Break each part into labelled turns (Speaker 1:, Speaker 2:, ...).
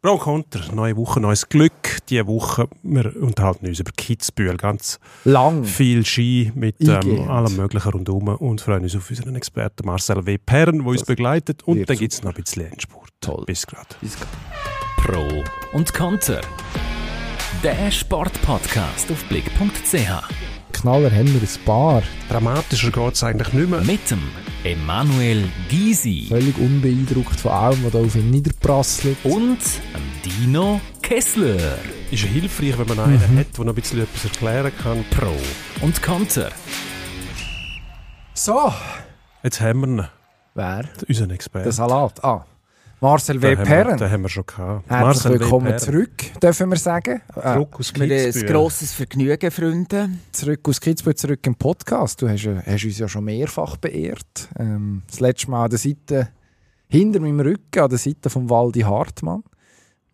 Speaker 1: Pro Konter, neue Woche, neues Glück. Diese Woche, wir unterhalten uns über Kitzbühel. Ganz
Speaker 2: Lang.
Speaker 1: viel Ski mit ähm, allem Möglichen rundherum und freuen uns auf unseren Experten Marcel W. Perren, der uns begleitet. Und dann gibt es noch ein bisschen Endspurt.
Speaker 2: Toll.
Speaker 1: Bis gerade.
Speaker 3: Pro und Konter. Der Sportpodcast auf blick.ch.
Speaker 2: Knaller haben wir ein paar.
Speaker 1: Dramatischer geht es eigentlich nicht mehr.
Speaker 3: Mit dem Emanuel Gysi
Speaker 2: Völlig unbeeindruckt von allem, was da auf ihn niederprasselt.
Speaker 3: und dem Dino Kessler.
Speaker 1: Ist ja hilfreich, wenn man einen hat, der noch ein bisschen etwas erklären kann.
Speaker 3: Pro und Konter.
Speaker 2: So.
Speaker 1: Jetzt haben wir ihn,
Speaker 2: Wer?
Speaker 1: unseren Experten.
Speaker 2: Der Salat. Ah. Marcel W.
Speaker 1: Den haben wir-
Speaker 2: Perren.
Speaker 1: Den haben wir schon gehabt.
Speaker 2: Herzlich
Speaker 1: Marcel
Speaker 2: willkommen zurück, dürfen wir sagen. Äh,
Speaker 1: Zurück aus
Speaker 4: Mir ein
Speaker 1: Kitzbühel.
Speaker 4: grosses Vergnügen, Freunde.
Speaker 2: zurück aus Kitzbühel, zurück im Podcast. Du hast, hast uns ja schon mehrfach beehrt. Ähm, das letzte Mal an der Seite, hinter meinem Rücken, an der Seite von Waldi Hartmann.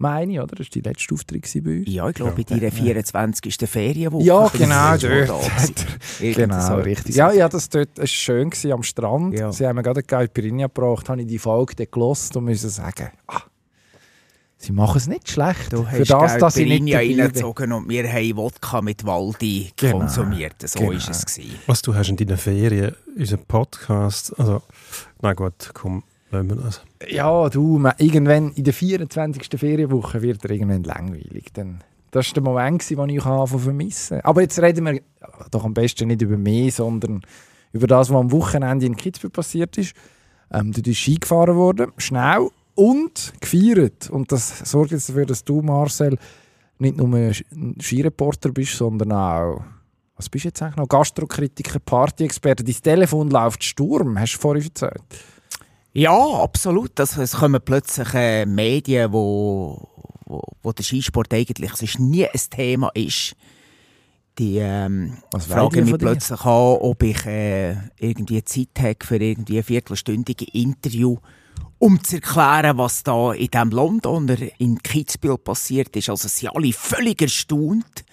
Speaker 2: Meine ich, oder? Das war die letzte Auftritt bei uns.
Speaker 4: Ja, ich glaube, in deiner 24. Ferienwoche.
Speaker 2: Ja, genau, dort. Genau,
Speaker 4: so
Speaker 2: richtig. Ja, ja, das dort war schön gewesen, am Strand.
Speaker 4: Ja.
Speaker 2: Sie haben mir gerade eine Caipirinha gebracht, habe ich die Folge dort gehört und müssen sagen, ah, sie machen es nicht schlecht.
Speaker 4: Du
Speaker 2: Für
Speaker 4: hast
Speaker 2: das, dass ich nicht
Speaker 4: reingezogen und wir haben Wodka mit Waldi
Speaker 2: Genau.
Speaker 4: konsumiert. So
Speaker 2: Genau.
Speaker 4: ist es. Gewesen.
Speaker 1: Was du hast in deinen Ferien, unseren Podcast, also, na gut, komm, lassen wir das.
Speaker 2: Ja, du, man, irgendwann in der 24. Ferienwoche wird er irgendwann langweilig. Dann, das war der Moment, den ich anfangen vermissen Aber jetzt reden wir doch am besten nicht über mich, sondern über das, was am Wochenende in Kitzbühel passiert ist. Ähm, du bist Ski gefahren worden, schnell und gefeiert. Und das sorgt jetzt dafür, dass du, Marcel, nicht nur ein Skireporter bist, sondern auch... Was bist du jetzt eigentlich noch? Gastrokritiker, Partyexperte. Dein Telefon läuft Sturm, hast du vorhin erzählt.
Speaker 4: Ja, absolut. Also, es kommen plötzlich äh, Medien, wo, wo, wo der Skisport eigentlich sonst nie ein Thema ist. Die ähm, fragen mich
Speaker 2: dir?
Speaker 4: plötzlich an, ob ich äh, irgendwie Zeit habe für irgendwie ein viertelstündige Interview, um zu erklären, was da in dem Londoner in Kitzbühel passiert ist. Also sie sind alle völlig erstaunt,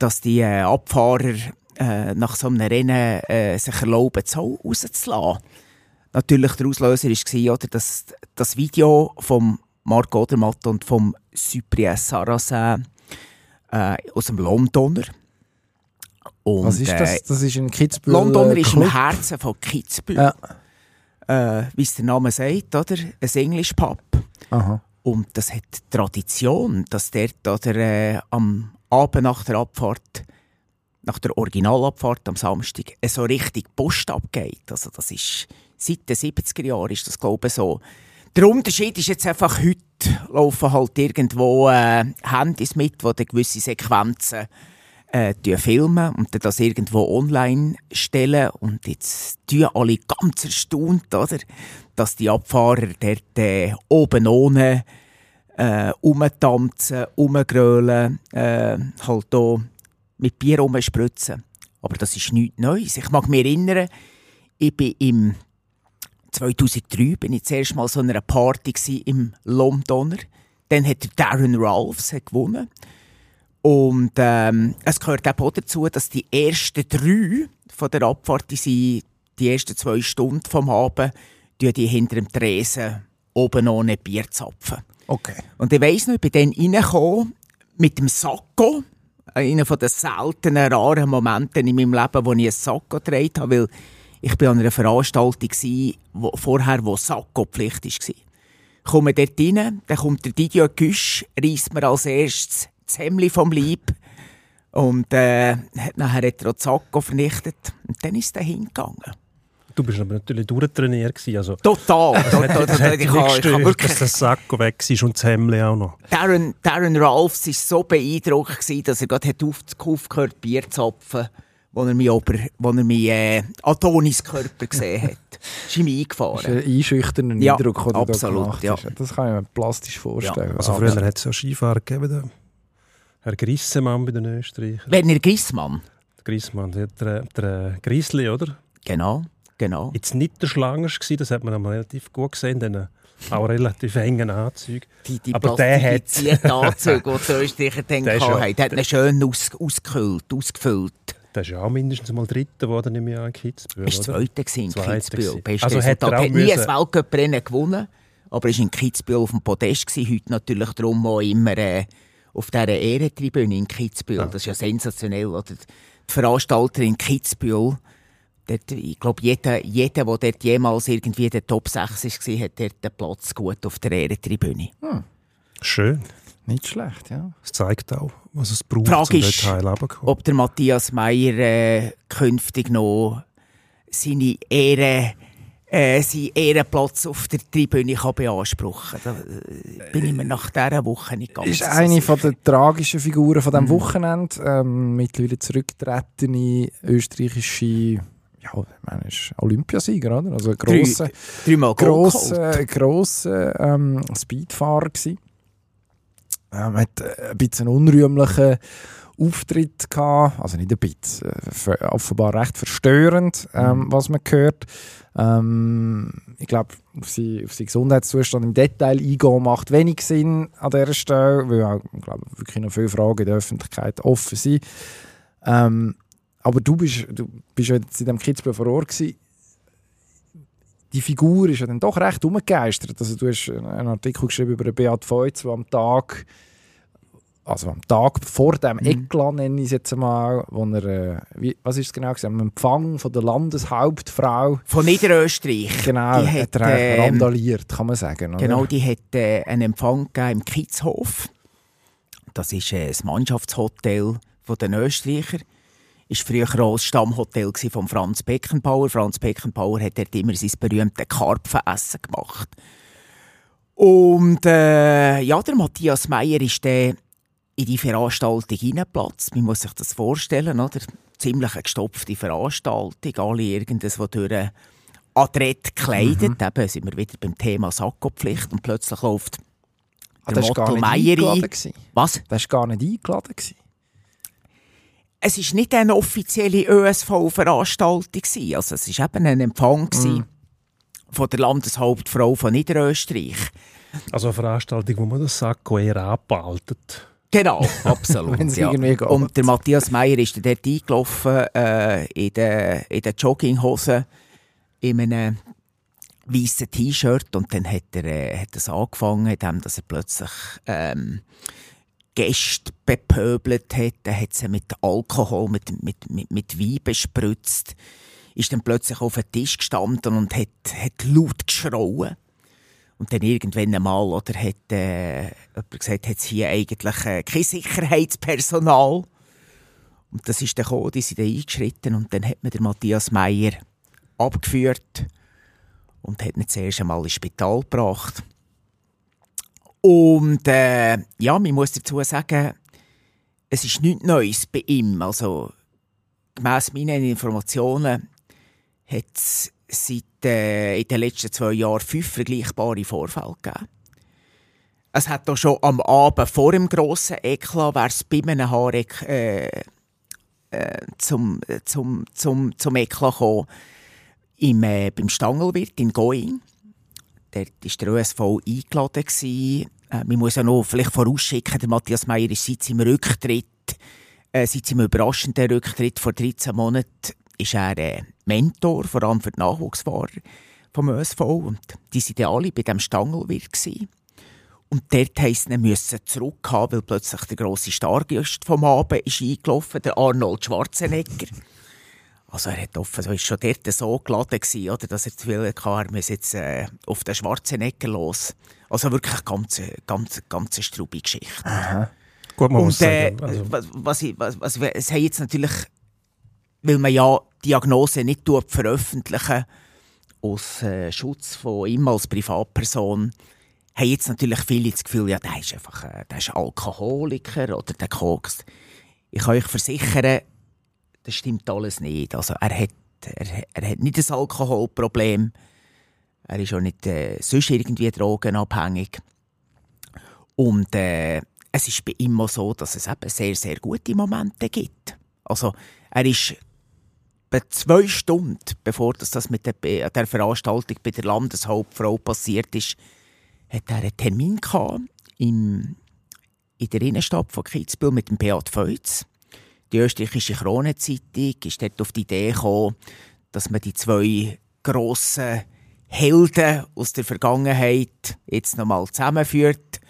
Speaker 4: dass die äh, Abfahrer äh, nach so einem Rennen äh, sich erlauben, so rauszulassen. Natürlich der Auslöser war, oder, dass das Video von Marc Odermatt und vom Cyprien Sarrazin äh, aus dem Londoner. Und,
Speaker 2: Was ist das?
Speaker 4: äh,
Speaker 2: Das ist in Kitzbühel.
Speaker 4: Londoner
Speaker 2: äh,
Speaker 4: ist im
Speaker 2: Club.
Speaker 4: Herzen von Kitzbühel.
Speaker 2: Ja.
Speaker 4: Äh, Wie es der Name sagt, oder? Ein English Pub.
Speaker 2: Aha.
Speaker 4: Und das hat Tradition, dass dort oder, äh, am Abend nach der Abfahrt, nach der Originalabfahrt am Samstag, äh, so richtig Post abgeht. Also das ist, seit den 70er Jahren ist das, glaube ich, so. Der Unterschied ist jetzt einfach, heute laufen halt irgendwo äh, Handys mit, die gewisse Sequenzen äh, filmen und das irgendwo online stellen. Und jetzt tun alle ganz erstaunt, oder? dass die Abfahrer dort äh, oben ohne äh, rumtanzen, rumgrölen, äh, halt hier mit Bier rumspritzen. Aber das ist nichts Neues. Ich mag mich erinnern, ich bin im 2003 bin ich zuerst mal so einer Party im Londoner. Dann hat Darren Ralphs hat gewonnen. Und ähm, es gehört auch dazu, dass die ersten drei von der Abfahrt, die, sind die ersten zwei Stunden vom Abend, die, die hinter dem Tresen oben ohne Bier zapfen.
Speaker 2: Okay.
Speaker 4: Und ich weiss noch, ich bin dann reingekommen mit dem Sakko. Einer der seltenen, raren Momente in meinem Leben, wo ich einen Sakko getragen habe, weil ich bin an einer Veranstaltung gsi, wo, vorher, wo Sakko-Pflicht war. Ich komme dort rein, dann kommt der Didier Güsch, reißt mir als erstes das Hemd vom Leib und äh, hat nachher hat er auch das Sakko vernichtet. Und dann ist er hingegangen.
Speaker 1: Du bist aber natürlich durchtrainiert gewesen, also...
Speaker 4: Total.
Speaker 1: Das hat nicht
Speaker 4: habe- ich habe
Speaker 1: gestört,
Speaker 4: wirklich
Speaker 1: dass der Sakko weg ist und das Hemd auch noch.
Speaker 4: Darren, Darren Ralphs war so beeindruckt, gewesen, dass er gerade hat auf, aufgehört Bier zu zapfen, wo er mich, ober, wo er mich äh, Adonis Körper gesehen hat. ist ihm
Speaker 2: Das ist
Speaker 4: eingefahren.
Speaker 2: ein einschüchternder
Speaker 4: Ja,
Speaker 2: Eindruck, den du
Speaker 4: absolut,
Speaker 2: da gemacht
Speaker 4: ja.
Speaker 2: hast. Das kann ich mir plastisch vorstellen.
Speaker 1: Also
Speaker 2: Ah,
Speaker 1: früher hat es ja Skifahrer gegeben, Herr Grissemann bei den Österreichern.
Speaker 4: Werner Grissmann.
Speaker 1: Der Grissmann, der, der, der Grizzly, oder?
Speaker 4: Genau, genau.
Speaker 1: Jetzt nicht der Schlangerste gewesen, das hat man einmal relativ gut gesehen, in diesen auch relativ engen Anzügen.
Speaker 4: Die, die
Speaker 1: Aber der hat-
Speaker 4: plastifizierten Anzüge, die die Österreicher dann
Speaker 1: ja-
Speaker 4: hatten, der hat ihn schön aus, ausgekühlt, ausgefüllt.
Speaker 1: Der ist ja auch mindestens mal Dritter geworden, ich an, in Kitzbühel,
Speaker 4: Er war? Zweiter in Kitzbühel. Bestes
Speaker 1: Also hat er
Speaker 4: hat nie ein Weltcuprennen gewonnen, aber er war in Kitzbühel auf dem Podest, gewesen, heute natürlich darum auch immer äh, auf dieser Ehrentribüne in Kitzbühel.
Speaker 1: Ja.
Speaker 4: Das ist ja sensationell. Oder? Die Veranstalter in Kitzbühel, dort, ich glaube, jeder, jeder, der dort jemals irgendwie der Top 6 war, hat dort den Platz gut auf der Ehrentribüne.
Speaker 1: Schön.
Speaker 2: Nicht schlecht, ja.
Speaker 1: Es zeigt auch, was es braucht,
Speaker 4: Frage
Speaker 1: um
Speaker 4: ist, ob der Matthias Meyer äh, künftig noch seine Ehre, äh, seinen Ehrenplatz auf der Tribüne kann beanspruchen kann. Da bin ich mir nach dieser Woche nicht ganz
Speaker 2: ist
Speaker 4: so
Speaker 2: eine
Speaker 4: sicher.
Speaker 2: von der tragischen Figuren von
Speaker 4: Mhm.
Speaker 2: diesem Wochenende. Ähm, mittlerweile zurückgetretene österreichische, ja, ich meine, ist Olympiasieger, oder? Also ein
Speaker 4: Drei-
Speaker 2: grosser,
Speaker 4: geholt.
Speaker 2: grosser, grosser ähm, Speedfahrer gsi. Ähm, hat äh, ein bisschen unrühmlichen Auftritt gehabt, also nicht ein bisschen, äh, offenbar recht verstörend, ähm, was man hört. Ähm, ich glaube, auf, seinen Gesundheitszustand im Detail eingehen macht wenig Sinn an dieser Stelle, weil auch, ich glaube, wirklich noch viele Fragen in der Öffentlichkeit offen sind. Ähm, aber du bist, du bist jetzt in diesem Kitzbühel vor Ort gewesen. Die Figur ist ja dann doch recht umgegeistert. Also du hast einen Artikel geschrieben über Beat Feutz, der am Tag, also am Tag vor dem
Speaker 4: Mhm.
Speaker 2: Eklat, nenne ich es jetzt mal, wo er, äh, wie, was ist es genau gesagt, am Empfang von der Landeshauptfrau,
Speaker 4: Von Niederösterreich.
Speaker 2: genau,
Speaker 4: Die
Speaker 2: hat
Speaker 4: hat,
Speaker 2: er äh,
Speaker 4: ähm,
Speaker 2: randaliert, kann man sagen. Oder?
Speaker 4: Genau, die hat äh, einen Empfang im Kitzhof. Das ist äh, das Mannschaftshotel den Österreicher. Ist früher auch das Stammhotel von Franz Beckenbauer. Franz Beckenbauer hat dort immer sein berühmtes Karpfenessen gemacht. Und äh, ja, der Matthias Meyer ist dann in die Veranstaltung reingeplatzt. Man muss sich das vorstellen, oder? Ziemlich eine gestopfte Veranstaltung, alle irgendwas durch adrett gekleidet. Eben sind wir wieder beim Thema Sakkopflicht und plötzlich läuft
Speaker 2: ah,
Speaker 4: der
Speaker 2: das war gar
Speaker 4: Motto Meier ein. Was?
Speaker 2: Das war gar nicht eingeladen. Gewesen.
Speaker 4: Es war nicht eine offizielle ÖSV-Veranstaltung. gewesen. Also es war eben ein Empfang gewesen von der Landeshauptfrau von Niederösterreich.
Speaker 1: Also eine Veranstaltung, wo man das Sakko eher abbaltet.
Speaker 4: Genau, absolut. Ja. Und der Matthias Meyer ist dort eingelaufen äh, in den in der Jogginghose in einem weißen T-Shirt und dann hat er äh, hat es angefangen, indem dass er plötzlich ähm, Gäste bepöbelt hat. Er hat sie mit Alkohol, mit, mit, mit, mit Wein bespritzt. Ist dann plötzlich auf den Tisch gestanden und hat, hat laut geschrauen. Und dann irgendwann einmal oder, hat äh, jemand gesagt, hat es hier eigentlich äh, kein Sicherheitspersonal. Und das ist dann gekommen, die sind dann eingeschritten und dann hat man den Matthias Meyer abgeführt und hat ihn zuerst einmal ins Spital gebracht. Und äh, ja, man muss dazu sagen, es ist nichts Neues bei ihm. Also gemäss meinen Informationen hat es seit äh, in den letzten zwei Jahren fünf vergleichbare Vorfälle gegeben. Es hat auch schon am Abend vor dem grossen Eklat, wäre es bei einem Haareck äh, äh, zum, äh, zum, zum, zum Eklat gekommen, im, äh, beim Stangelwirt in Going. Dort war der ÖSV eingeladen. Äh, man muss ja noch vielleicht vorausschicken, der Matthias Meyer ist seit seinem Rücktritt, äh, seit seinem überraschenden Rücktritt vor 13 Monaten, ist er äh, Mentor, vor allem für die Nachwuchsfahrer vom ÖSV. Und die waren alle bei diesem Stangelwirt. Gewesen. Und dort heisst es, müssen zurückhaben, weil plötzlich der grosse Stargast vom Abend ist eingelaufen, der Arnold Schwarzenegger. Also er hat offen, so ist schon dort so geladen gewesen, oder, dass er das Gefühl hatte, er muss jetzt äh, auf den Schwarzenegger los. Also wirklich ganz, ganz, ganz eine strube Geschichte.
Speaker 1: Gut, man muss
Speaker 4: Und äh,
Speaker 1: sagen, also,
Speaker 4: was, was, ich, was, was, es haben jetzt natürlich, weil man ja Diagnose nicht tut, veröffentlichen aus äh, Schutz von ihm als Privatperson, haben jetzt natürlich viele das Gefühl, ja, der ist einfach äh, der ist Alkoholiker oder der kokst. Ich kann euch versichern, das stimmt alles nicht. Also er hat, er, er hat nicht ein Alkoholproblem. Er ist auch nicht äh, sonst irgendwie drogenabhängig. Und äh, es ist bei ihm auch so, dass es eben sehr, sehr gute Momente gibt. Also er ist zwei Stunden, bevor das, das mit der, der Veranstaltung bei der Landeshauptfrau passiert ist, hat er einen Termin gehabt im, in der Innenstadt von Kitzbühel mit dem Beat Feutz. Die österreichische Kronenzeitung ist dort auf die Idee gekommen, dass man die zwei grossen Helden aus der Vergangenheit jetzt nochmal zusammenführt.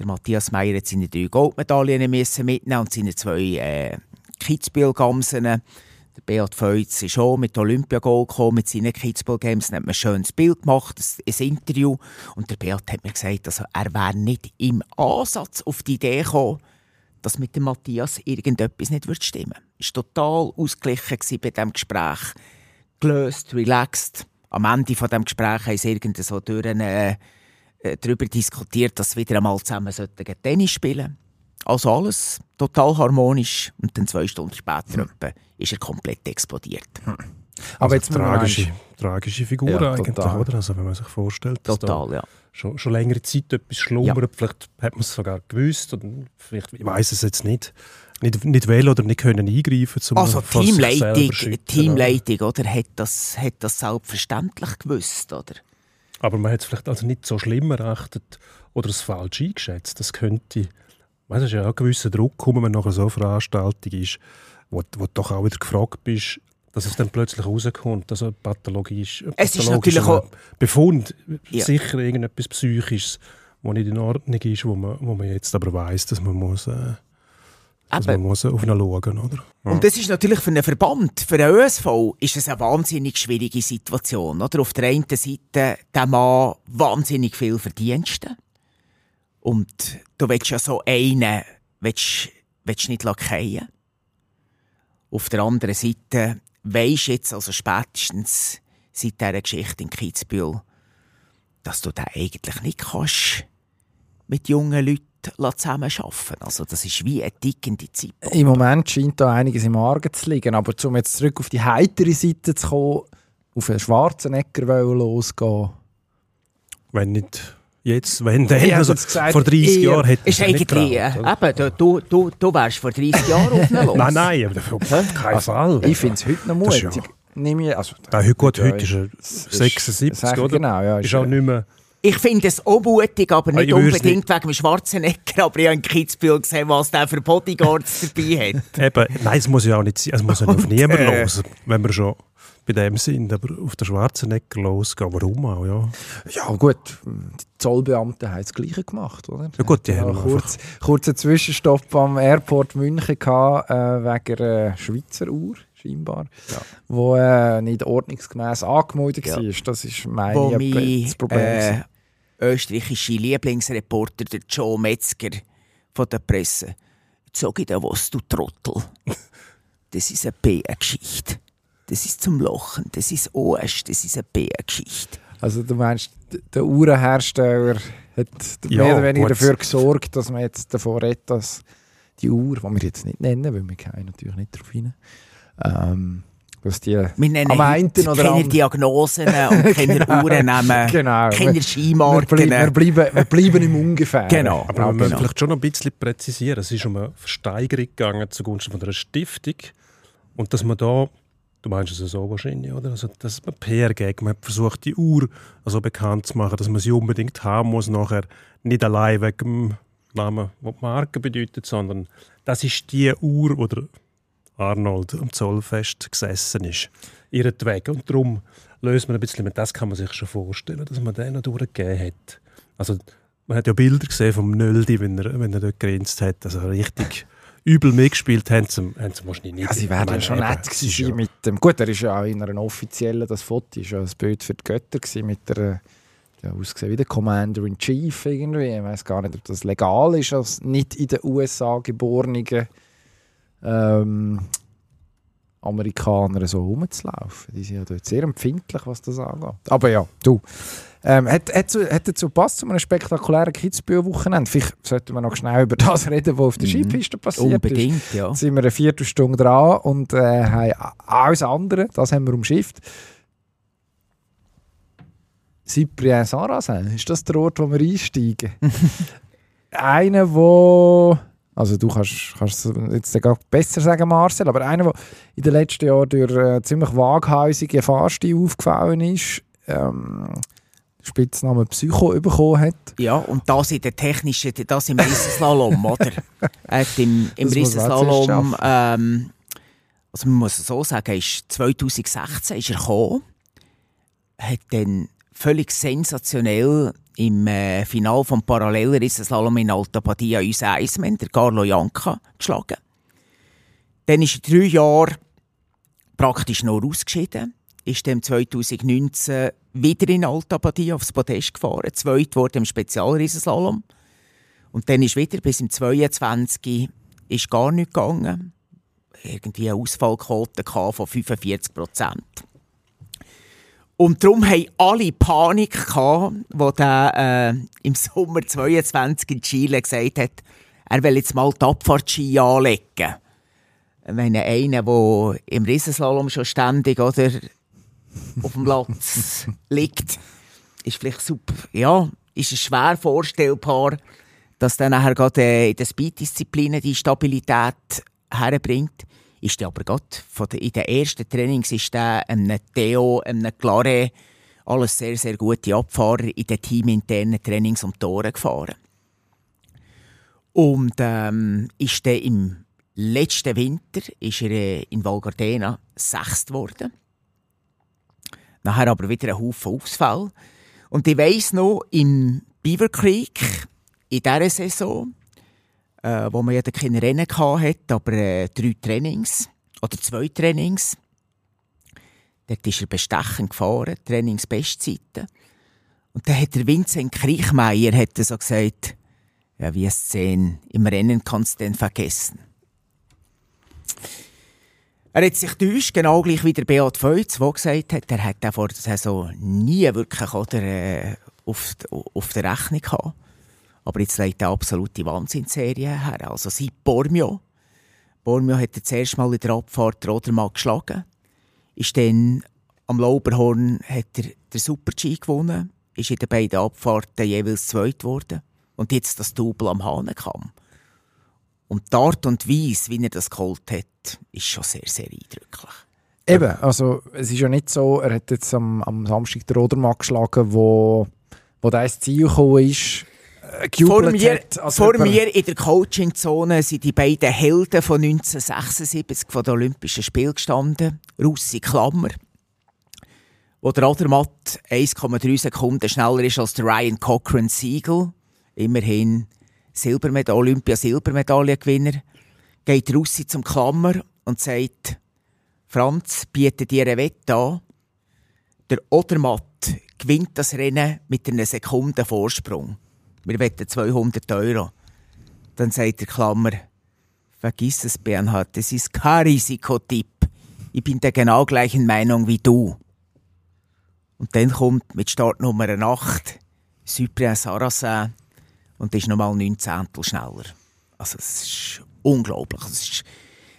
Speaker 4: Der Matthias Meyer hat seine drei Goldmedaillen mitnehmen und seine zwei äh, Kitzbühel-Gamsen. Der Beat Feutz ist auch mit Olympiagold gekommen, mit seinen Kitzbühel Games. Dann hat man ein schönes Bild gemacht, ein Interview. Und der Beat hat mir gesagt, also er wäre nicht im Ansatz auf die Idee gekommen, dass mit dem Matthias irgendetwas nicht wird stimmen würde. Er war total ausgeglichen bei diesem Gespräch. Gelöst, relaxed. Am Ende von dem Gespräch haben sie irgendwie so durch eine, äh, darüber diskutiert, dass sie wieder einmal zusammen Tennis spielen sollten. Also alles total harmonisch. Und dann zwei Stunden später hm. ist er komplett explodiert. Hm.
Speaker 1: Aber also jetzt tragische, tragische Figur
Speaker 2: ja,
Speaker 1: eigentlich, oder? Also wenn man sich vorstellt,
Speaker 4: dass total, ja.
Speaker 1: schon, schon längere Zeit etwas schlummert, ja. vielleicht hat man es sogar gewusst oder vielleicht, ich weiß es jetzt nicht, nicht, nicht wählen oder nicht können eingreifen
Speaker 4: zum Also Teamleitung, Teamleitung oder, hat, das, hat das selbstverständlich gewusst, oder?
Speaker 1: Aber man hat es vielleicht also nicht so schlimm erachtet oder es falsch eingeschätzt. Das könnte, weißt, es ist ja auch ein gewisser Druck, kommen, wenn nachher so eine Veranstaltung ist, wo, wo du doch auch wieder gefragt bist, dass es dann plötzlich rauskommt, Pathologie ist.
Speaker 4: Es ist natürlich auch
Speaker 1: Befund, ja. sicher irgendetwas Psychisches, was nicht in Ordnung ist, wo man, wo man jetzt aber weiß, dass man muss, äh, dass man muss auf ihn schauen oder?
Speaker 4: Ja. Und das ist natürlich für einen Verband, für einen ÖSV, ist es eine wahnsinnig schwierige Situation. Oder? Auf der einen Seite der Mann wahnsinnig viel Verdienste. Und du willst ja so einen willst, willst nicht lackieren. Auf der anderen Seite weisst jetzt also spätestens seit dieser Geschichte in Kitzbühel, dass du da eigentlich nicht kannst mit jungen Leuten zusammen arbeiten. Also das ist wie eine tickende Zeit.
Speaker 2: Im Moment scheint da einiges im Argen zu liegen, aber um jetzt zurück auf die heitere Seite zu kommen, auf einen Schwarzenegger losgehen.
Speaker 1: Wenn nicht Jetzt, wenn dann, also gesagt, vor 30 ich, Jahren hätte
Speaker 4: ich nicht getraut, eben, du, du, du wärst vor 30 Jahren auf los.
Speaker 1: Nein, nein, auf keinen
Speaker 2: also,
Speaker 1: Fall.
Speaker 2: Ich finde es heute noch mutig. Ja.
Speaker 1: Ich, also, ja, heute, gut, heute ist er 76, ist, oder? Genau, ja, ist, ist auch nicht mehr...
Speaker 4: Ich finde es auch mutig, aber nicht unbedingt nicht. wegen dem Schwarzenegger. Aber ich habe in Kitzbühel gesehen, was der für Bodyguards dabei hat.
Speaker 1: Eben, nein, es muss ja auch nicht sein. Es muss ja auf niemanden äh, los, wenn man schon bei dem Sinn, aber auf der Schwarzenegger losgehen, warum auch, ja.
Speaker 2: Ja gut, die Zollbeamten haben das Gleiche gemacht, oder?
Speaker 1: Ja gut, die haben
Speaker 2: kurz, kurzen Zwischenstopp am Airport München gehabt, äh, wegen einer Schweizer Uhr scheinbar, ja. wo äh, nicht ordnungsgemäß angemeldet ja. war. Das ist meine
Speaker 4: wo mein, das Problem. Äh, österreichische Lieblingsreporter, der Joe Metzger von der Presse. Sag ich dir was, du Trottel. Das ist eine PR-Geschichte das ist zum Lachen, das ist Arsch, das ist eine Bärgeschichte.
Speaker 2: Also du meinst, der Uhrenhersteller hat ja, mehr oder weniger gut. dafür gesorgt, dass man jetzt davor redet, dass die Uhr, die wir jetzt nicht nennen, weil wir gehen natürlich nicht darauf hin, ähm, dass die wir
Speaker 4: nennen am einen oder keine Diagnosen und keine genau, Uhrennamen, genau. keine Skimarken.
Speaker 2: Wir, wir, bleiben, wir bleiben im Ungefähr.
Speaker 1: Genau. Aber man genau. vielleicht schon noch ein bisschen präzisieren. Es ist um eine Versteigerung gegangen zugunsten von einer Stiftung und dass man da Du meinst es so wahrscheinlich, oder? Also, das ist ein PR-Gag. Man hat versucht, die Uhr also bekannt zu machen, dass man sie unbedingt haben muss, nachher nicht allein wegen dem Namen, was die Marke bedeutet, sondern das ist die Uhr, wo der Arnold am Zollfest gesessen ist. Ihretwegen. Und darum löst man ein bisschen mit, das kann man sich schon vorstellen, dass man den noch durchgegeben hat. Also, man hat ja Bilder gesehen vom Nöldi, wenn er, wenn er dort grinst hat. Also richtig übel mitgespielt haben, sie, haben sie wahrscheinlich nicht.
Speaker 2: Ja, sie wären schon nett gewesen ja. mit dem. Gut, er ist ja auch in einer offiziellen, das Foto ist ja ein Bild für die Götter gewesen, mit der ja, ausgesehen wie der Commander in Chief irgendwie. Ich weiß gar nicht, ob das legal ist, als nicht in den USA geborene ähm, Amerikaner so rumzulaufen. Die sind ja dort sehr empfindlich, was das angeht. Aber ja, du. Ähm, hat, hat, hat dazu passt zu einem spektakulären Kitzbühel-Wochenende. Vielleicht sollten wir noch schnell über das reden, was auf der mhm. Skipiste passiert
Speaker 4: Unbedingt,
Speaker 2: ist.
Speaker 4: ja.
Speaker 2: Jetzt sind wir eine Viertelstunde dran und äh, haben alles andere, das haben wir umschifft. Cyprien Sarrazin, ist das der Ort, wo wir einsteigen? Einer, der also du kannst, kannst es jetzt besser sagen, Marcel, aber einer, der in den letzten Jahren durch äh, ziemlich waghäusige Fahrstil aufgefallen ist, ähm, Spitznamen Psycho bekommen hat.
Speaker 4: Ja, und das in der technischen, das im Riesenslalom, oder? Er hat im, im Riesenslalom, ähm, also man muss es so sagen, ist 2016 ist er gekommen, hat dann völlig sensationell im äh, Final vom Parallelrissenslalom in Alta Badia unseren Eismann, der Carlo Janka, geschlagen. Dann ist er drei Jahre praktisch noch ausgeschieden. Ist dann 2019 wieder in Alta Badia aufs Podest gefahren. Zweit wurde im Spezialriesenslalom. Und dann ist wieder bis im 22 ist gar nicht gegangen. Irgendwie eine Ausfallquote von 45 Prozent. Und darum haben alle Panik gehabt, wo der äh, im Sommer 22 in Chile gesagt hat, er will jetzt mal die Abfahrtski anlegen. Wenn einer, der im Riesenslalom schon ständig oder, auf dem Platz liegt, ist vielleicht super. Ja, ist es schwer vorstellbar, dass dann nachher gerade äh, in den Speed-Disziplinen die Stabilität herbringt. Ist der aber gerade in den ersten Trainings ist der einem Theo, einem Claret, alles sehr, sehr gute Abfahrer in den teaminternen Trainings um Tore gefahren. Und ähm, ist dann im letzten Winter ist er äh, in Val Gardena sechst geworden. Nachher aber wieder ein Haufen Ausfall. Und ich weiss noch, im Beaver Creek, in dieser Saison, äh, wo man ja keine Rennen hatte, aber äh, drei Trainings oder zwei Trainings. Dort ist er bestechend gefahren, Trainingsbestzeiten. Und dann hat der Vincent Kriechmeier hat so gesagt, ja, wie es sehen, im Rennen kannst du den vergessen. Er hat sich täuscht, genau gleich wie der Beat Feutz, der gesagt hat, er hat vor der Saison nie wirklich oder, äh, auf, auf der Rechnung gehabt. Aber jetzt legt er absolute Wahnsinnsserie her. Also seit Bormio. Bormio hat er zuerst mal in der Abfahrt Rodermann geschlagen. Ist dann am Lauberhorn hat er den Super-G gewonnen. Ist in den beiden Abfahrten jeweils zweit geworden. Und jetzt das Double am Hahnenkamm. Und die Art und Weise, wie er das geholt hat, ist schon sehr, sehr eindrücklich.
Speaker 2: Eben, also es ist ja nicht so, er hat jetzt am, am Samstag den Rodermann geschlagen, wo, wo ins Ziel gekommen ist, äh,
Speaker 4: vor mir,
Speaker 2: hat,
Speaker 4: vor mir in der Coachingzone sind die beiden Helden von 1976 von den Olympischen Spielen gestanden. Russi Klammer, wo der Adermatt 1,3 Sekunden schneller ist als der Ryan Cochran Siegel. Immerhin Silbermedaille, Olympia-Silbermedaillengewinner. Geht Russi zum Klammer und sagt, Franz, biete dir eine Wette an. Der Odermatt gewinnt das Rennen mit einer Sekunde Vorsprung wir wetten 200 Euro. Dann sagt der Klammer, vergiss es, Bernhard, das ist kein Risikotipp. Ich bin der genau gleichen Meinung wie du. Und dann kommt mit Startnummer 8 Cyprien Saracen und ist nochmal 9 Zehntel schneller. Also, es ist unglaublich. Es ist,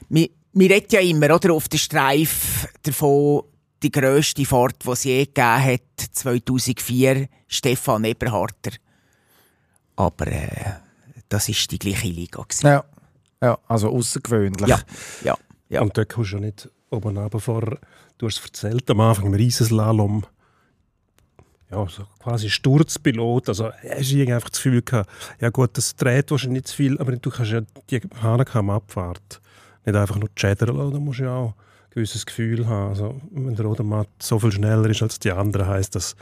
Speaker 4: wir, wir reden ja immer oder, auf der Streif davon, die grösste Fahrt, die es je gegeben hat, 2004, Stefan Eberharter. Aber äh, das war die gleiche Liga.
Speaker 2: Ja. ja, also außergewöhnlich.
Speaker 4: Ja. Ja. ja.
Speaker 1: Und dort kommst du ja nicht oben runter. Du hast es erzählt, am Anfang im Riesenslalom. Ja, so quasi Sturzpilot. Also, hast du einfach das Gefühl gehabt, ja gut, das dreht wahrscheinlich nicht zu viel, aber du kannst ja die Hahnenkamm-Abfahrt nicht einfach nur chattern lassen. Da musst du ja auch ein gewisses Gefühl haben. Also, wenn der Rodermatt so viel schneller ist als die anderen, heisst das,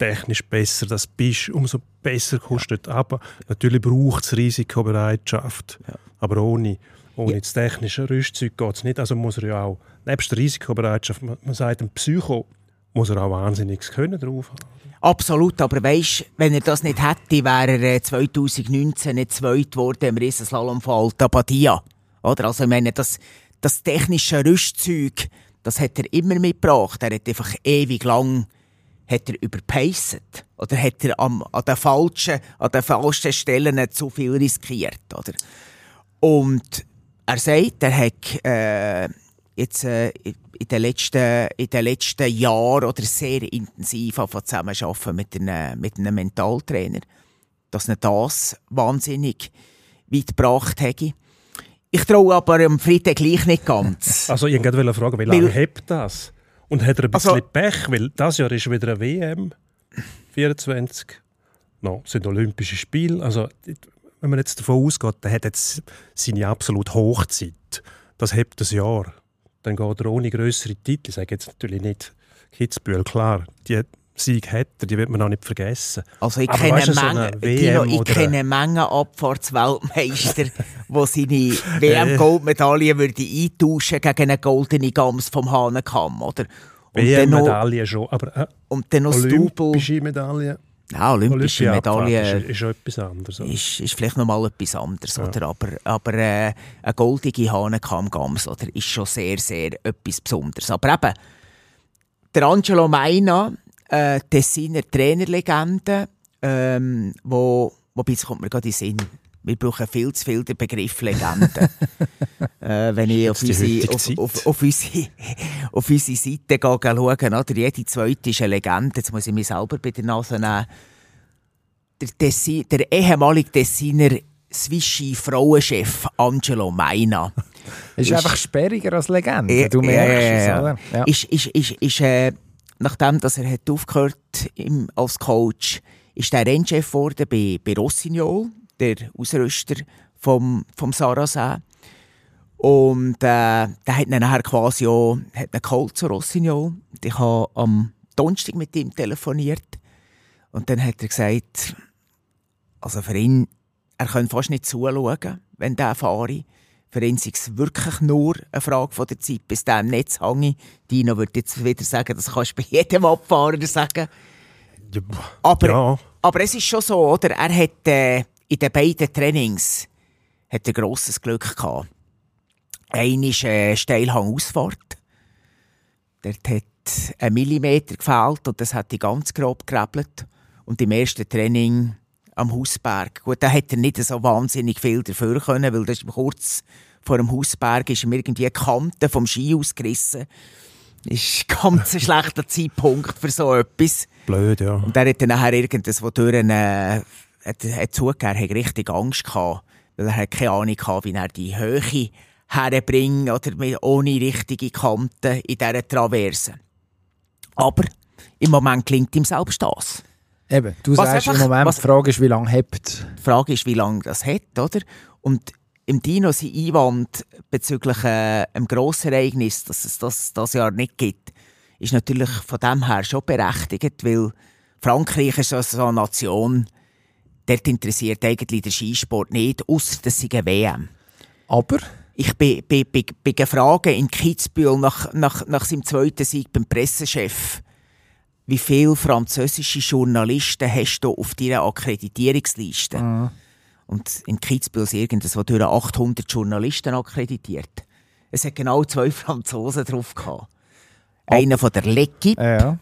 Speaker 1: technisch besser das bist, umso besser kostet ja. aber natürlich braucht es Risikobereitschaft. Ja. Aber ohne, ohne ja. das technische Rüstzeug geht es nicht. Also muss er ja auch, nebst der Risikobereitschaft, man, man sagt, ein Psycho muss er auch wahnsinniges Können drauf haben.
Speaker 4: Absolut, aber weisst, wenn er das nicht hätte, wäre er 2019 äh, nicht zweit geworden im Riesenslalom von Alta Badia. Oder? Also ich meine, das, das technische Rüstzeug, das hat er immer mitgebracht. Er hat einfach ewig lang hat er überpaced? Oder hat er am, an, den falschen, an den falschen Stellen zu viel riskiert? Oder? Und er sagt, er hat äh, jetzt äh, in den letzten, in den letzten Jahren oder sehr intensiv zusammenarbeiten mit einem, mit einem Mentaltrainer, dass er das wahnsinnig weit gebracht hätte. Ich traue aber am Freitag gleich nicht ganz.
Speaker 1: Also ich wollte fragen, wie lange hebt das? Und hat er ein bisschen also, Pech, weil das Jahr ist wieder eine WM, 24. No, sind Olympische Spiele. Also, wenn man jetzt davon ausgeht, der hat jetzt seine absolute Hochzeit. Das hebt das Jahr. Dann geht er ohne größere Titel. Ich sage jetzt natürlich nicht Kitzbühel, klar. Die Sieg hätte, die wird man auch nicht vergessen.
Speaker 4: Also ich
Speaker 1: Aber
Speaker 4: kenne
Speaker 1: weißt so
Speaker 4: Dino, ich kenne Menge Abfahrtsweltmeister, die seine WM-Goldmedaille würde eintauschen gegen eine goldene Gams vom Hahnenkamm, oder? Und
Speaker 1: WM-Medaille schon, aber äh,
Speaker 4: und dann noch
Speaker 1: olympische Medaille,
Speaker 4: Ja, olympische
Speaker 1: Olympiabfahrt
Speaker 4: Medaille
Speaker 1: ist, ist etwas anderes. oder?
Speaker 4: ist, ist vielleicht noch mal etwas anderes, oder? Aber, aber äh, eine goldige Hahnenkamm-Gams, oder? Ist schon sehr, sehr etwas Besonderes. Aber eben, der Angelo Maina, äh, Tessiner Trainerlegende, ähm, wo, wobei, jetzt kommt mir gerade in den Sinn, wir brauchen viel zu viel den Begriff Legende. äh, wenn ich auf unsere, auf, auf, auf, unsere, auf unsere Seite gehe, schaue, oder? jede zweite ist eine Legende, jetzt muss ich mich selber bei der Nase nehmen, der, Tessi, der ehemalige Tessiner Swischi Frauenchef Angelo Maina
Speaker 2: Ist,
Speaker 4: Ist-
Speaker 2: einfach sperriger als Legende.
Speaker 4: Ja,
Speaker 2: du merkst
Speaker 4: ja,
Speaker 2: es, oder? Ja.
Speaker 4: ist, ist, ist, ist äh, nachdem dass er hat aufgehört im, als Coach, ist er Rennchef geworden bei, bei Rossignol, der Ausrüster vom, vom Sarrazin. Und äh, der hat ihn nachher quasi auch hat ihn geholt zu Rossignol. Und Ich habe am Donnerstag mit ihm telefoniert. Und dann hat er gesagt, also für ihn, er könnte fast nicht zuschauen, wenn der fahre. Für ihn sei es wirklich nur eine Frage von der Zeit, bis der im Netz hänge. Dino würde jetzt wieder sagen, das kannst du bei jedem Abfahrer sagen. Aber,
Speaker 1: ja,
Speaker 4: aber es ist schon so, oder? Er hat äh, in den beiden Trainings hat er grosses Glück gehabt. Einer ist äh, Steilhang-Ausfahrt. Dort hat ein Millimeter gefehlt und das hat die ganz grob gerebelt. Und im ersten Training am Hausberg, gut, da hat er nicht so wahnsinnig viel dafür können, weil das ist kurz vor dem Hausberg ist ihm irgendwie die Kante vom Ski ausgerissen. Ist ein ganz ein schlechter Zeitpunkt für so etwas.
Speaker 1: blöd, ja.
Speaker 4: Und er hat dann nachher irgendwo durch äh, hat, hat zugegeben, er hat richtig Angst gehabt, weil er hat keine Ahnung gehabt, wie er die Höhe herbringt oder mit- ohne richtige Kanten in dieser Traverse. Aber im Moment klingt ihm selbst das.
Speaker 2: Eben, du
Speaker 4: Was
Speaker 2: sagst
Speaker 4: einfach-
Speaker 2: im Moment,
Speaker 4: was-
Speaker 2: die Frage ist, wie lange hebt.
Speaker 4: Die Frage ist, wie lange das hat, oder? Und im Dino sein Einwand bezüglich äh, einem grossen Ereignis, dass es das das Jahr nicht gibt, ist natürlich von dem her schon berechtigt, weil Frankreich ist also so eine Nation, dort interessiert eigentlich der Skisport nicht, ausser dass sie WM.
Speaker 2: Aber
Speaker 4: Ich bin, bin, bin, bin gefragt in Kitzbühel nach, nach, nach seinem zweiten Sieg beim Pressechef, wie viele französische Journalisten hast du auf deiner Akkreditierungsliste? Und in Kitzbühel sind irgendwo durch 800 Journalisten akkreditiert. Es hat genau zwei Franzosen drauf gehabt. Einer von der L'Equipe
Speaker 2: ja.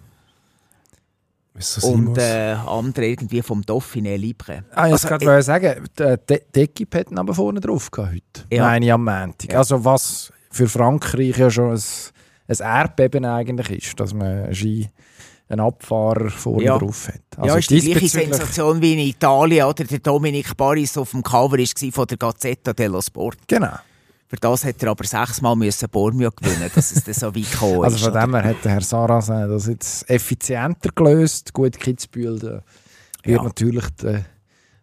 Speaker 4: Und äh, andere irgendwie vom Dauphiné Libre.
Speaker 2: Ah, ich
Speaker 4: Also,
Speaker 2: wollte
Speaker 4: äh,
Speaker 2: gerade sagen, die, die Equipe hat ihn aber vorne drauf gehabt heute.
Speaker 4: Ja.
Speaker 2: Meine ich am Montag.
Speaker 4: Ja.
Speaker 2: Also was für Frankreich ja schon ein, ein Erdbeben eigentlich ist, dass man einen Ski, einen Abfahrer vorne
Speaker 4: Ja.
Speaker 2: drauf hat.
Speaker 4: ja,
Speaker 2: Also
Speaker 4: ist die gleiche Sensation wie in Italien, oder? Der Dominic Paris auf dem Cover war von der Gazzetta dello Sport.
Speaker 2: Genau.
Speaker 4: Für das hat er aber sechsmal müssen Bormio gewinnen, dass es dann so weit gekommen
Speaker 2: Also
Speaker 4: ist.
Speaker 2: von dem her hat der Herr Sarrazin das jetzt effizienter gelöst. Gut, Kitzbühel, wird
Speaker 4: Ja.
Speaker 2: natürlich der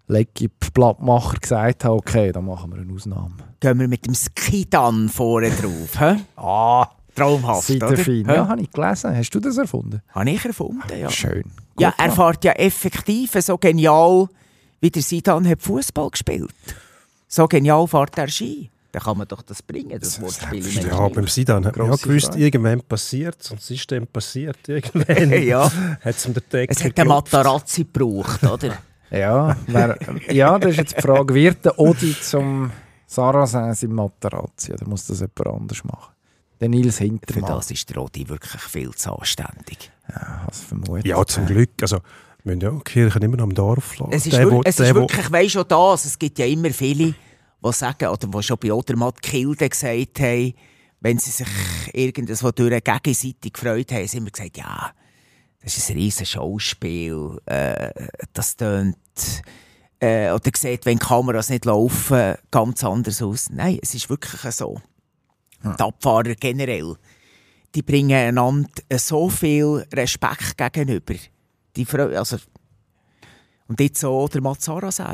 Speaker 2: L'Equipe-Blattmacher gesagt haben, okay, dann machen wir eine Ausnahme.
Speaker 4: Gehen wir mit dem Skidan vorne drauf. hä?
Speaker 2: Ah,
Speaker 4: Traumhaft,
Speaker 2: seid
Speaker 4: oder?
Speaker 2: fein.
Speaker 4: Hä?
Speaker 2: Ja, habe ich gelesen. Hast du das erfunden?
Speaker 4: Habe ich erfunden, ja.
Speaker 2: Schön.
Speaker 4: Ja,
Speaker 2: Gut
Speaker 4: er
Speaker 2: gemacht.
Speaker 4: fährt ja effektiv so genial, wie der Sidan hat Fußball gespielt. So genial fährt er Ski. Dann kann man doch das bringen, das Wortspiel.
Speaker 1: ja, beim Sidan hat man ja gewusst,
Speaker 2: Frage.
Speaker 1: irgendwann passiert es. Und es ist dann passiert. Irgendwann
Speaker 4: Ja.
Speaker 1: hat es ihm den Deckel
Speaker 4: Es hat einen
Speaker 1: geklopft.
Speaker 4: Matarazzi gebraucht, oder?
Speaker 2: Ja, wer, ja, das ist jetzt die Frage, wird der Odi zum Sarrazin sein Materazzi oder muss das jemand anders machen? Der Nils
Speaker 4: Für
Speaker 2: Hintermann.
Speaker 4: das ist der Rodi wirklich viel zu anständig.
Speaker 2: Ja, vermutet.
Speaker 1: Ja, zum Glück. Also, wir müssen ja die Kirche immer noch am Dorf lassen.
Speaker 4: Es ist,
Speaker 1: Der, wo-
Speaker 4: es
Speaker 1: der,
Speaker 4: ist wirklich, weisst schon das, es gibt ja immer viele, die sagen, oder die schon bei Odermatt Kilde gesagt haben, wenn sie sich irgendwo durch gegenseitig gefreut haben, haben sie immer gesagt, ja, das ist ein riesen Schauspiel, äh, das tönt, äh, oder sieht, wenn Kameras nicht laufen, ganz anders aus. Nein, es ist wirklich so. Die Abfahrer generell, die bringen einander so viel Respekt gegenüber. Die freu- also, und jetzt so der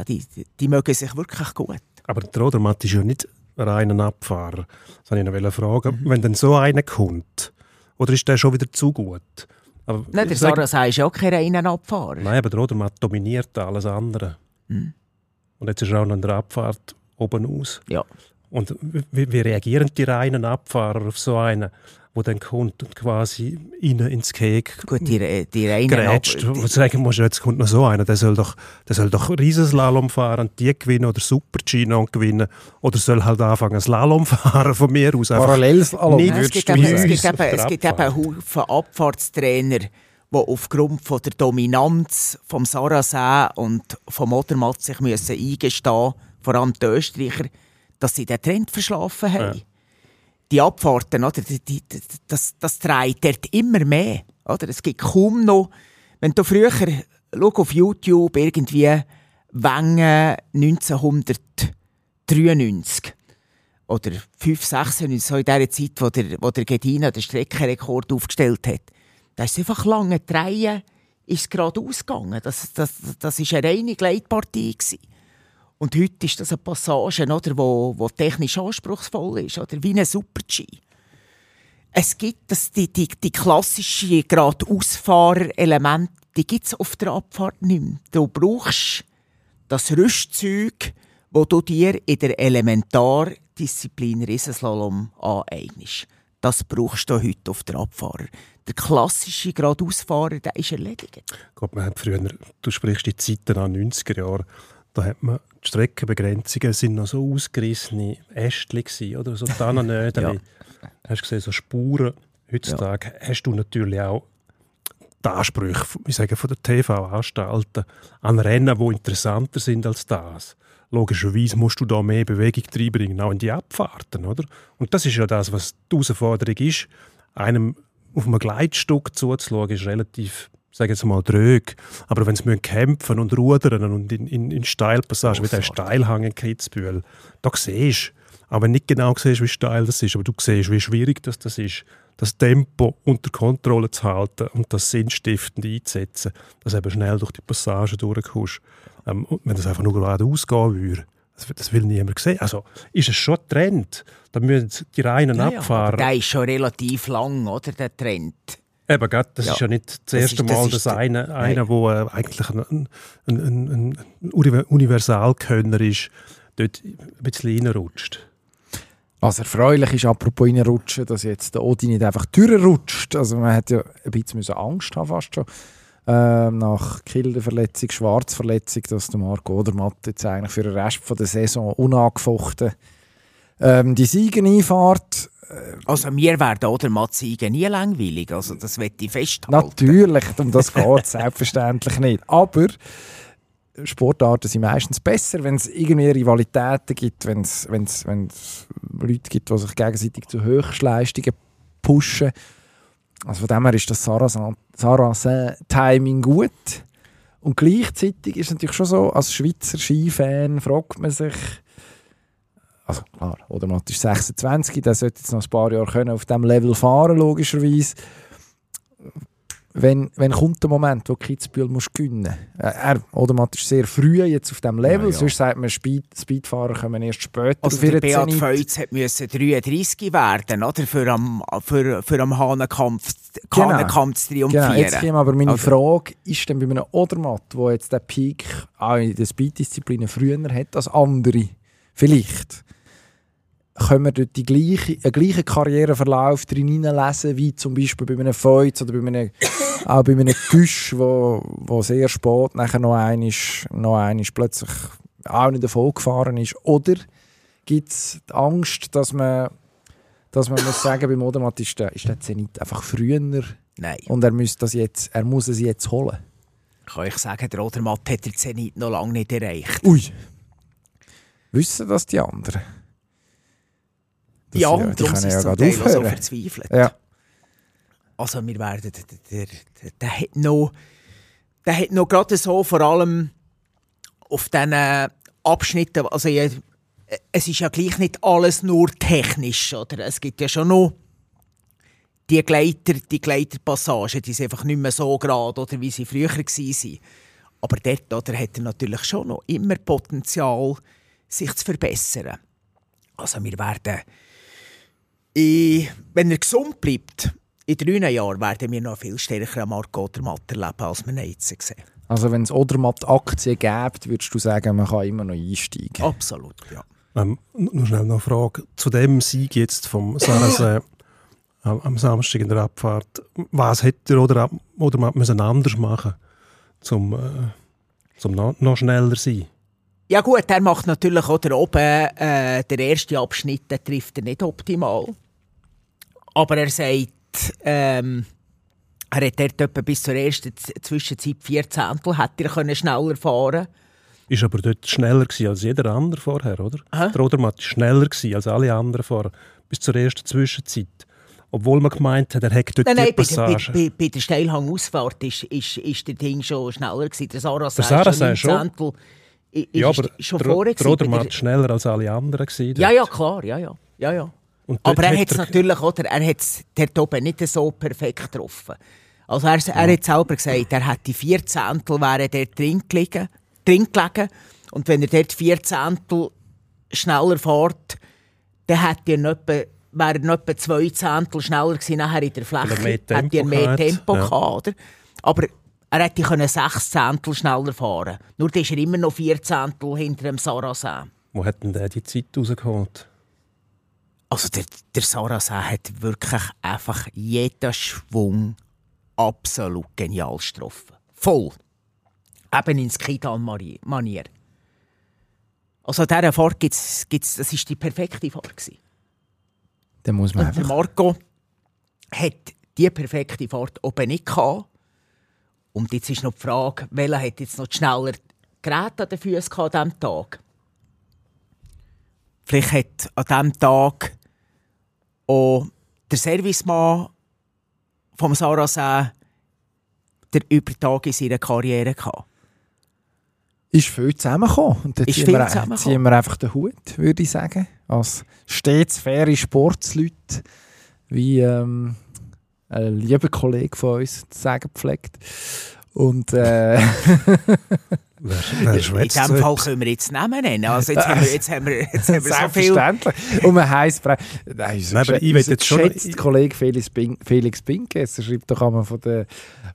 Speaker 4: die, die, die mögen sich wirklich gut.
Speaker 1: Aber der Rodermatt ist ja nicht ein reiner Abfahrer. Das wollte ich noch fragen.
Speaker 4: Mhm.
Speaker 1: Wenn dann so einer kommt, oder ist der schon wieder zu gut? Aber
Speaker 4: Nein, der Sarah ist ja auch kein reiner Abfahrer.
Speaker 1: Nein, aber der Odermatt dominiert alles andere.
Speaker 4: Mhm.
Speaker 1: Und jetzt ist er auch noch in der Abfahrt oben aus.
Speaker 4: Ja.
Speaker 1: Und wie, wie reagieren die reinen Abfahrer auf so einen, der dann kommt und quasi innen ins Keg
Speaker 4: Gut, die, die reinen
Speaker 1: grätscht?
Speaker 4: Ab-
Speaker 1: Wo du sagen musst, jetzt kommt noch so einer, der soll doch, der soll doch Riesenslalom fahren und die gewinnen oder Super-G noch gewinnen. Oder soll halt anfangen Slalom fahren von mir aus.
Speaker 2: Parallelslalom
Speaker 1: nicht
Speaker 4: Ja, es gibt
Speaker 1: wie
Speaker 4: es gibt
Speaker 1: auf
Speaker 4: es
Speaker 1: der
Speaker 4: gibt eben. Haufen Abfahrtstrainer, die aufgrund von der Dominanz vom Sarrazin und vom Odermatt sich müssen eingestehen vor allem die Österreicher, dass sie den Trend verschlafen haben.
Speaker 1: Ja.
Speaker 4: Die Abfahrten, oder, die, die, das, das dreht dort immer mehr. Oder? Es gibt kaum noch, wenn du früher schau auf YouTube irgendwie Wengen 1993 oder 5, 96, so in der Zeit, wo der, wo der Gedina den Streckenrekord aufgestellt hat. Da ist einfach lange Dreien ist gerade ausgegangen. Das, das, das ist eine reine Gleitpartie. Gewesen. Und heute ist das eine Passage, oder, wo, wo technisch anspruchsvoll ist, oder wie ein Super-G. Es gibt das, die, die, die klassische gerade Ausfahrerelement, die gibt es auf der Abfahrt nicht mehr. Du brauchst das Rüstzeug, wo du dir in der Elementardisziplin Riesenslalom aneignest. Das brauchst du heute auf der Abfahrer. Der klassische Geradeausfahrer, der ist erledigt.
Speaker 1: Gott, man hat früher, du sprichst die Zeiten an 90er Jahren, da hat man die Streckenbegrenzungen sind noch so ausgerissene Ästchen gewesen, oder so Tannennödel.
Speaker 4: Ja.
Speaker 1: Hast du gesehen, so Spuren. Heutzutage hast du natürlich auch die Ansprüche, ich sage, von der TV-Anstalten an Rennen, die interessanter sind als das. Logischerweise musst du da mehr Bewegung reinbringen, auch in die Abfahrten, oder? Und das ist ja das, was die Herausforderung ist. Einem auf einem Gleitstück zuzuschauen, ist relativ, sage jetzt mal, drög. Aber wenn sie kämpfen und rudern und in, in, in Steilpassagen, wie der. Steilhang in Kitzbühel, da siehst du, aber nicht genau siehst, wie steil das ist, aber du siehst, wie schwierig das, das ist, das Tempo unter Kontrolle zu halten und das sinnstiftend einzusetzen, dass du eben schnell durch die Passage durchkommst. Ähm, und wenn das einfach nur geradeaus gehen würde, das, das will niemand sehen. Also ist es schon ein Trend. Da müssen die reinen
Speaker 4: Ja, ja,
Speaker 1: Abfahrer...
Speaker 4: aber der ist schon relativ lang, oder, der Trend.
Speaker 1: Eben, grad, das
Speaker 4: Ja.
Speaker 1: ist ja nicht das
Speaker 4: Das
Speaker 1: erste
Speaker 4: ist- das
Speaker 1: Mal,
Speaker 4: ist
Speaker 1: dass
Speaker 4: der-
Speaker 1: einer, einer der äh, eigentlich ein, ein, ein, ein, ein Uni- Universalkönner ist, dort ein bisschen reinrutscht.
Speaker 2: Was erfreulich ist, apropos reinrutschen, dass jetzt der Odi nicht einfach durchrutscht. Also man hat ja ein bisschen müssen Angst haben fast schon. Ähm, nach Kilderverletzung, Schwarzverletzung, dass der Marco Odermatt jetzt eigentlich für den Rest von der Saison unangefochten ähm, die Siege einfahrt.
Speaker 4: Also mir werden oder Matzigen nie langweilig, also das wird ich festhalten.
Speaker 2: Natürlich, um das geht selbstverständlich nicht. Aber Sportarten sind meistens besser, wenn es irgendwie Rivalitäten gibt, wenn es Leute gibt, die sich gegenseitig zu Höchstleistungen pushen. Also von dem her ist das Sarrazin-Timing gut. Und gleichzeitig ist es natürlich schon so, als Schweizer Skifan fragt man sich, also klar, oder Matt ist 26, der sollte jetzt noch ein paar Jahre können auf diesem Level fahren, logischerweise. Wenn, wenn kommt der Moment, wo Kitzbühel muss gewinnen muss? Er, Odermatt ist sehr früh jetzt auf diesem Level,
Speaker 4: Ja, ja.
Speaker 2: sonst sagt man, Speed, Speedfahrer kommen erst später
Speaker 4: Also der Beat. Feuz müssen 33 werden, oder? Für am, für, für am Hahnenkampf,
Speaker 2: Genau.
Speaker 4: Hahnenkampf zu
Speaker 2: Genau,
Speaker 4: triumphieren.
Speaker 2: jetzt käme aber meine
Speaker 4: Also-
Speaker 2: Frage, ist denn bei einem Odermatt, wo jetzt den Peak auch in den Speed-Disziplinen früher hat als andere, vielleicht, können wir dort die gleiche, einen gleichen Karriereverlauf drin hineinlesen, wie zum Beispiel bei einem Feuz oder bei einem, auch bei einem Güsch, wo, wo sehr spät nachher noch einmal, noch einmal plötzlich auch nicht davon gefahren ist. Oder gibt es die Angst, dass man, dass man muss sagen, beim Odermatt ist der, ist der Zenit einfach früher
Speaker 4: Nein,
Speaker 2: und er muss, das jetzt, er muss es jetzt holen.
Speaker 4: kann ich sagen, der Odermatt hat der Zenit noch lange nicht erreicht.
Speaker 2: Ui. Wissen das die anderen? Das-
Speaker 4: ja,
Speaker 2: die
Speaker 4: darum sind
Speaker 2: ja
Speaker 4: zum Teil auch so verzweifelt.
Speaker 2: Ja.
Speaker 4: Also wir werden, der, der, der, der hat noch, der hat noch gerade so vor allem auf diesen Abschnitten, also ja, es ist ja gleich nicht alles nur technisch, oder? Es gibt ja schon noch die Gleiter, die Gleiterpassagen, die sind einfach nicht mehr so gerade, oder wie sie früher waren. Aber dort oder, hat er natürlich schon noch immer Potenzial, sich zu verbessern. Also wir werden, ich, wenn er gesund bleibt, in drei Jahren werden wir noch viel stärker am Marco Odermatt erleben, als wir ihn jetzt sehen.
Speaker 2: Also wenn es Odermatt-Aktien gäbe, würdest du sagen, man kann immer noch einsteigen?
Speaker 4: Absolut, ja.
Speaker 1: Ähm, nur schnell noch eine Frage zu dem Sieg jetzt vom Sarasee am, am Samstag in der Abfahrt. Was hätte er oder, oder man müssen anders machen, zum, äh, zum noch, noch schneller sein?
Speaker 4: Ja gut, er macht natürlich auch da oben, äh, der erste Abschnitt, den trifft er nicht optimal. Aber er sagt, ähm, er hat dort etwa bis zur ersten Z- Zwischenzeit vier Zehntel, hätte er können schneller fahren
Speaker 1: Ist aber dort schneller gewesen als jeder andere vorher, oder?
Speaker 4: Hä?
Speaker 1: Der Odermatt war schneller gewesen als alle anderen vorher, bis zur ersten Zwischenzeit. Obwohl man gemeint hat, er hätte dort
Speaker 4: Nein, nein,
Speaker 1: die
Speaker 4: bei, der- bei,
Speaker 1: Passage.
Speaker 4: bei, bei der Steilhangausfahrt ist, ist, ist der Ding schon schneller gewesen. Der Sarah
Speaker 1: Der Saracen
Speaker 4: schon.
Speaker 1: schon.
Speaker 4: neun Zehntel
Speaker 1: ja, aber
Speaker 4: schon
Speaker 1: der,
Speaker 4: vorher
Speaker 1: der
Speaker 4: gewesen bei
Speaker 1: Odermatt
Speaker 4: der-
Speaker 1: schneller als alle anderen gewesen.
Speaker 4: Ja, ja, klar, ja, ja. ja, ja. Aber er
Speaker 1: hat
Speaker 4: es natürlich, oder? Er hat es dort oben nicht so perfekt getroffen. Also er, er hat selber gesagt, er hätte vier Zehntel wären dort drin gelegen, drin gelegen. Und wenn er dort vier Zehntel schneller fährt, dann hätte er noch etwa, wäre er etwa zwei Zehntel schneller gewesen nachher in der Fläche. Hätte er mehr. Tempo
Speaker 1: Ja.
Speaker 4: gehabt, oder? Aber er hätte können sechs Zehntel schneller fahren Nur dann ist er immer noch vier Zehntel hinter dem Saracen.
Speaker 1: Wo hat denn der die Zeit rausgeholt?
Speaker 4: Also der, der Saracen hat wirklich einfach jeden Schwung absolut genial getroffen. Voll. Eben in Skidan-Manier. Also dieser Fahrt gibt's, gibt's, das ist die perfekte Fahrt gewesen.
Speaker 2: Dann muss man
Speaker 4: Und der
Speaker 2: einfach...
Speaker 4: Marco hat die perfekte Fahrt oben nicht gehabt. Und jetzt ist noch die Frage, welcher hat jetzt noch schneller Geräte an den Füßen an diesem Tag? Vielleicht hat an diesem Tag auch der Servicemann vom Saracen der Übertag in seiner Karriere gehabt.
Speaker 2: ist viel zusammengekommen. Und
Speaker 4: Ist
Speaker 2: ziehen, wir, ziehen wir einfach den Hut, würde ich sagen. Als stets faire Sportsleute, wie ähm, ein lieber Kollege von uns zu sagen pflegt. Und äh,
Speaker 1: Wer, wer
Speaker 4: In diesem Fall können wir jetzt Namen nennen. Also jetzt, haben wir, jetzt, haben wir, jetzt haben wir so viel...
Speaker 2: selbstverständlich. Und man heisst... Nein, unser
Speaker 1: Nein, aber ich
Speaker 2: unser
Speaker 1: jetzt schon-
Speaker 2: Kollege Felix, Pink, Felix Pinkes schreibt doch einmal von der...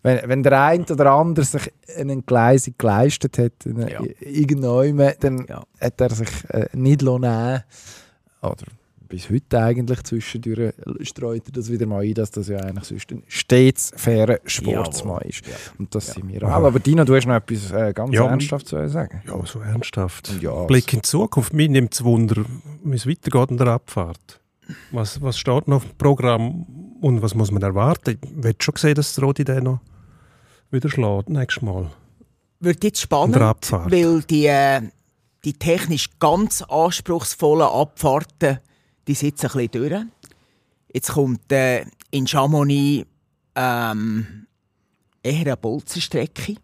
Speaker 2: Wenn, wenn der eine oder andere sich eine Entgleisung geleistet hat,
Speaker 4: Ja.
Speaker 2: irgendwann, dann
Speaker 4: Ja.
Speaker 2: hat er sich äh, nicht nehmen Oder bis heute eigentlich zwischendurch streut er das wieder mal ein, dass das ja eigentlich sonst ein stets fairer Sportsmann
Speaker 4: Jawohl.
Speaker 2: ist.
Speaker 4: Ja.
Speaker 2: Und das sind wir auch. Aber Dino, du hast noch etwas äh, ganz
Speaker 1: Ja.
Speaker 2: ernsthaft zu sagen.
Speaker 1: Ja, so ernsthaft.
Speaker 2: Ja,
Speaker 1: Blick in die Zukunft. Mich nimmt es Wunder, wie es weitergeht in der Abfahrt. Was, was steht noch auf dem Programm und was muss man erwarten? Ich will schon sehen, dass der Rodi den noch wieder schlägt, nächstes Mal.
Speaker 4: wird jetzt spannend, weil die, äh, die technisch ganz anspruchsvollen Abfahrten, die sitzen ein bisschen durch. Jetzt kommt äh, in Chamonix ähm, eher eine Bolzenstrecke.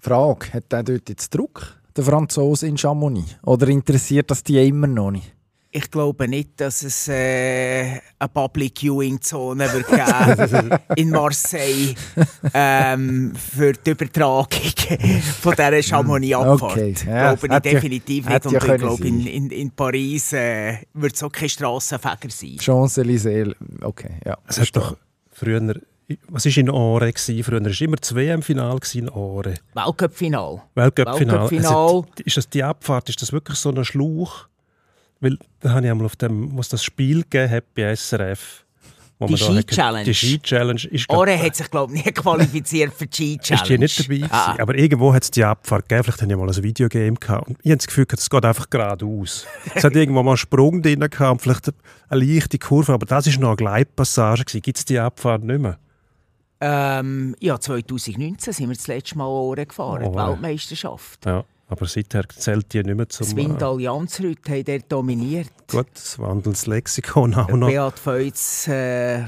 Speaker 2: Frage, hat der dort jetzt Druck, der Franzose in Chamonix? Oder interessiert das die immer noch nicht?
Speaker 4: Ich glaube nicht, dass es äh, eine Public Viewing Zone wird geben in Marseille ähm, für die Übertragung von dieser Chamonix Abfahrt.
Speaker 2: Okay, ja,
Speaker 4: glaube ich
Speaker 2: ja-
Speaker 4: definitiv
Speaker 2: hätte
Speaker 4: nicht. Und
Speaker 2: ja
Speaker 4: ich glaube, in, in, in Paris äh, wird es auch kein Strassenfeger sein.
Speaker 2: Champs-Élysées, okay, ja.
Speaker 1: Es hat doch früher, was war in Ore? Früher war immer das WM-Final in Ore.
Speaker 4: Weltcup-Final.
Speaker 1: Weltcup-Final. Es hat- Ist das die Abfahrt, ist das wirklich so ein Schlauch? Weil da habe ich einmal auf dem, was das Spiel gegeben hat bei SRF.
Speaker 4: Die Ski-Challenge.
Speaker 1: Die Ski-Challenge ist,
Speaker 4: Ore hat sich, glaube ich, nie qualifiziert für die Ski-Challenge.
Speaker 1: ist die nicht dabei.
Speaker 4: Ah,
Speaker 1: Aber irgendwo hat es die Abfahrt gegeben. Vielleicht habe ich mal ein Videogame gehabt. Und ich habe das Gefühl, es geht einfach geradeaus. es hat irgendwo mal einen Sprung drin gehabt und vielleicht eine leichte Kurve. Aber das war noch eine Gleitpassage. Gibt es die Abfahrt nicht mehr?
Speaker 4: ähm, ja, 2019 sind wir das letzte Mal Ore gefahren,
Speaker 1: Oh,
Speaker 4: die. Weltmeisterschaft.
Speaker 1: Ja. Aber seither zählt die nicht mehr zum...
Speaker 4: Swindal Jansrud haben dort dominiert.
Speaker 1: Gut, das wandelt Lexikon auch noch.
Speaker 4: Beat Feutz äh,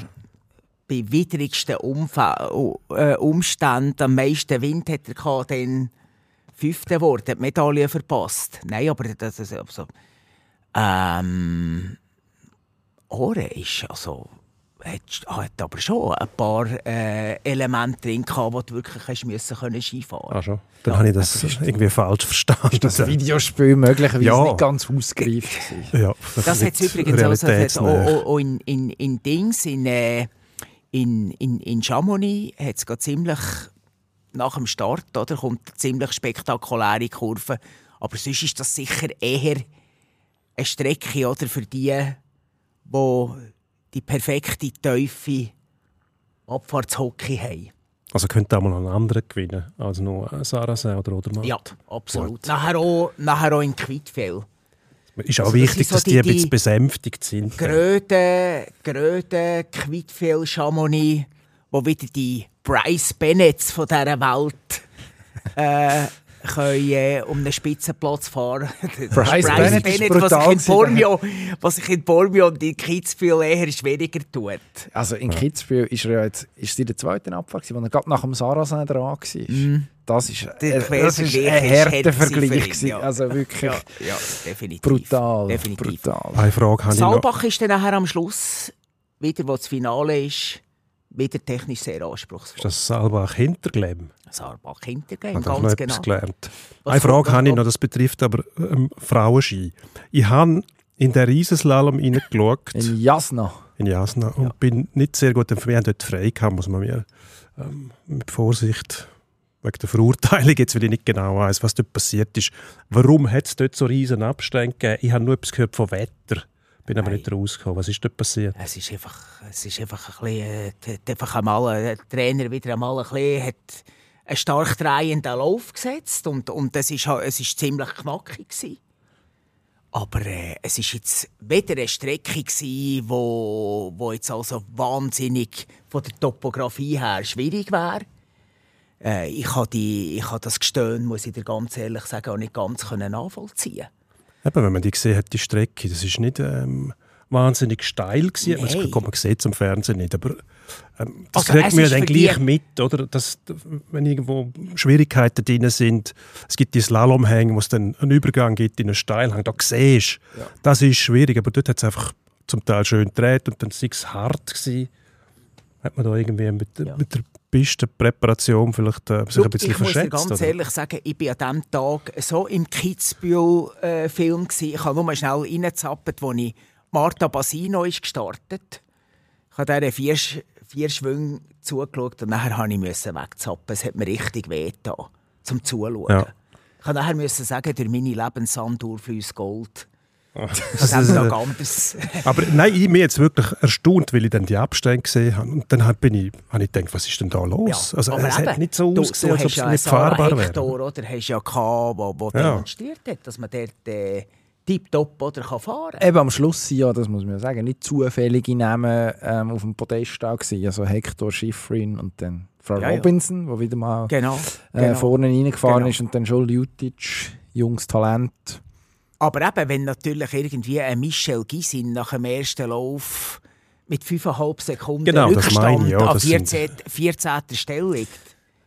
Speaker 4: bei widrigsten Umfa äh, Umständen am meisten Wind hat er gehabt, dann fünfte Wort, hat Medaille verpasst. Nein, aber das ist also, ähm, Ore ist also hat, hat aber schon ein paar äh, Elemente drin gehabt, wo du wirklich hast müssen können Skifahren.
Speaker 1: Ah, schon. Dann
Speaker 4: Ja,
Speaker 1: habe ich das
Speaker 2: ist-
Speaker 1: irgendwie falsch verstanden.
Speaker 2: Ist das Videospiel möglicherweise
Speaker 1: Ja.
Speaker 2: nicht ganz ausgereift?
Speaker 1: Ja,
Speaker 4: Das hat es übrigens also, auch, auch, auch in, in, in Dings, in, äh, in, in, in Chamonix, hat es ziemlich nach dem Start, oder, kommt eine ziemlich spektakuläre Kurve. Aber sonst ist das sicher eher eine Strecke oder, für die, die die perfekte, tiefe Abfahrtshockey haben.
Speaker 1: Also könnte auch mal einen anderen gewinnen, als nur Saracen oder Odermatt.
Speaker 4: Ja, absolut. Nachher auch, nachher auch in Quidfell.
Speaker 1: Ist auch
Speaker 4: Also das
Speaker 1: wichtig,
Speaker 4: sind so
Speaker 1: dass die,
Speaker 4: die-
Speaker 1: ein bisschen besänftigt sind.
Speaker 4: Gröde, Gröde, Quidfell, Chamonix, wo wieder die Bryce Bennetts von dieser Welt äh, können, äh, um einen Spitzenplatz fahren. Der
Speaker 2: Bryce Bennett ist brutal
Speaker 4: was sich in. Bormio, was sich in Bormio und in Kitzbühel eher schwieriger tut.
Speaker 2: Also in Kitzbühel ist er ja jetzt ist der zweite Abfahrt, wo er gerade nach dem Saracen dran war. Das ist,
Speaker 4: Der
Speaker 2: äh, das ist
Speaker 4: Quervergleich
Speaker 2: ein
Speaker 4: ist
Speaker 2: härter
Speaker 4: hart
Speaker 2: Vergleich.
Speaker 4: ihn, ja.
Speaker 2: Also wirklich
Speaker 4: Ja, ja definitiv.
Speaker 2: brutal.
Speaker 4: Definitiv.
Speaker 2: brutal.
Speaker 1: Eine Frage habe ich noch.
Speaker 4: Saalbach ist dann nachher am Schluss, wieder wo das Finale ist, wieder technisch sehr anspruchsvoll.
Speaker 1: Ist das Saalbach Hinterglem?
Speaker 4: Saalbach hintergehen,
Speaker 1: Ich habe noch
Speaker 4: ganz
Speaker 1: etwas
Speaker 4: genau.
Speaker 1: gelernt.
Speaker 4: Was
Speaker 1: Eine Frage
Speaker 4: noch?
Speaker 1: habe ich noch, das betrifft aber ähm, Frauenski. Ich habe in den Riesenslalom reingeschaut,
Speaker 2: In Jasna.
Speaker 1: in Jasna, und bin nicht sehr gut informiert. Wir haben dort frei gehabt, muss man mir ähm, mit Vorsicht wegen der Verurteilung, jetzt weil ich nicht genau weiß, was dort passiert ist. Warum hat es dort so riesen Abstände gegeben? Ich habe nur etwas gehört von Wetter, bin aber
Speaker 4: Nein.
Speaker 1: nicht rausgekommen. Was ist dort passiert?
Speaker 4: Es ist einfach, es ist einfach ein bisschen, äh, einfach einmal, äh, der Trainer wieder einmal ein bisschen, hat einen stark drehenden Lauf gesetzt und, und es, ist, ha- es ist ziemlich knackig gewesen. Aber äh, es ist jetzt weder eine Strecke gewesen, wo, wo jetzt also wahnsinnig von der Topografie her schwierig wäre. Äh, ich habe die, ich habe das Gestöhn, muss ich dir ganz ehrlich sagen, auch nicht ganz können nachvollziehen.
Speaker 1: Eben, wenn man die gesehen hat, die Strecke, das ist nicht ähm, wahnsinnig steil gewesen. Man,
Speaker 4: Nein.
Speaker 1: das, man sieht es am Fernsehen nicht, aber ähm, das
Speaker 4: Also,
Speaker 1: kriegt man ja dann gleich mit, oder? Dass, wenn irgendwo Schwierigkeiten drin sind, es gibt die Slalomhänge, wo es dann einen Übergang gibt in einen Steilhang, da siehst du, das ist schwierig, aber dort hat es einfach zum Teil schön gedreht und dann war es hart gewesen. Hat man da irgendwie mit,
Speaker 4: Ja.
Speaker 1: mit der Pistenpräparation vielleicht äh, sich
Speaker 4: Schau,
Speaker 1: ein bisschen
Speaker 4: ich muss dir
Speaker 1: verschätzt?
Speaker 4: ganz
Speaker 1: oder?
Speaker 4: ehrlich sagen, ich bin an diesem Tag so im Kitzbühel-Film. gewesen. ich habe nur schnell reingezappert, als ich Marta Basino ist gestartet Ich habe dieser vier, vier Schwünge zugeschaut und nachher musste ich wegzappen. Es hat mir richtig wehgetan, zum Zuschauen.
Speaker 1: Ja.
Speaker 4: Ich musste nachher sagen, durch meine Lebensandur fließt Gold.
Speaker 1: Das
Speaker 4: haben
Speaker 1: ist,
Speaker 4: wir noch anders.
Speaker 1: Aber nein, ich bin jetzt wirklich erstaunt, weil ich dann die Abstände gesehen habe. Und dann bin ich, habe ich gedacht, was ist denn da los? also,
Speaker 4: aber
Speaker 1: es
Speaker 4: eben,
Speaker 1: hat nicht so
Speaker 4: du,
Speaker 1: ausgesehen,
Speaker 4: du
Speaker 1: als ob
Speaker 4: hast
Speaker 1: es
Speaker 4: ja
Speaker 1: nicht fahrbar
Speaker 4: Hector,
Speaker 1: wäre.
Speaker 4: oder? Hast ja gehabt, wo, wo
Speaker 1: Ja.
Speaker 4: demonstriert hat, dass man dort äh, tiptop oder kann fahren
Speaker 2: Eben am Schluss ja, das muss man ja sagen, nicht zufällige Namen ähm, auf dem Podest da gewesen. Also Hector Schifrin und dann Frau
Speaker 4: Ja, ja.
Speaker 2: Robinson, die wieder mal
Speaker 4: Genau.
Speaker 2: äh,
Speaker 4: genau.
Speaker 2: vorne reingefahren
Speaker 4: Genau.
Speaker 2: ist und dann Joel Jutic, junges Talent.
Speaker 4: Aber eben, wenn natürlich irgendwie ein Michel Gisin nach dem ersten Lauf mit 5,5 Sekunden
Speaker 1: Genau, das
Speaker 4: Rückstand
Speaker 1: ja,
Speaker 4: an
Speaker 1: das sind-
Speaker 4: 14. 14. Stelle liegt.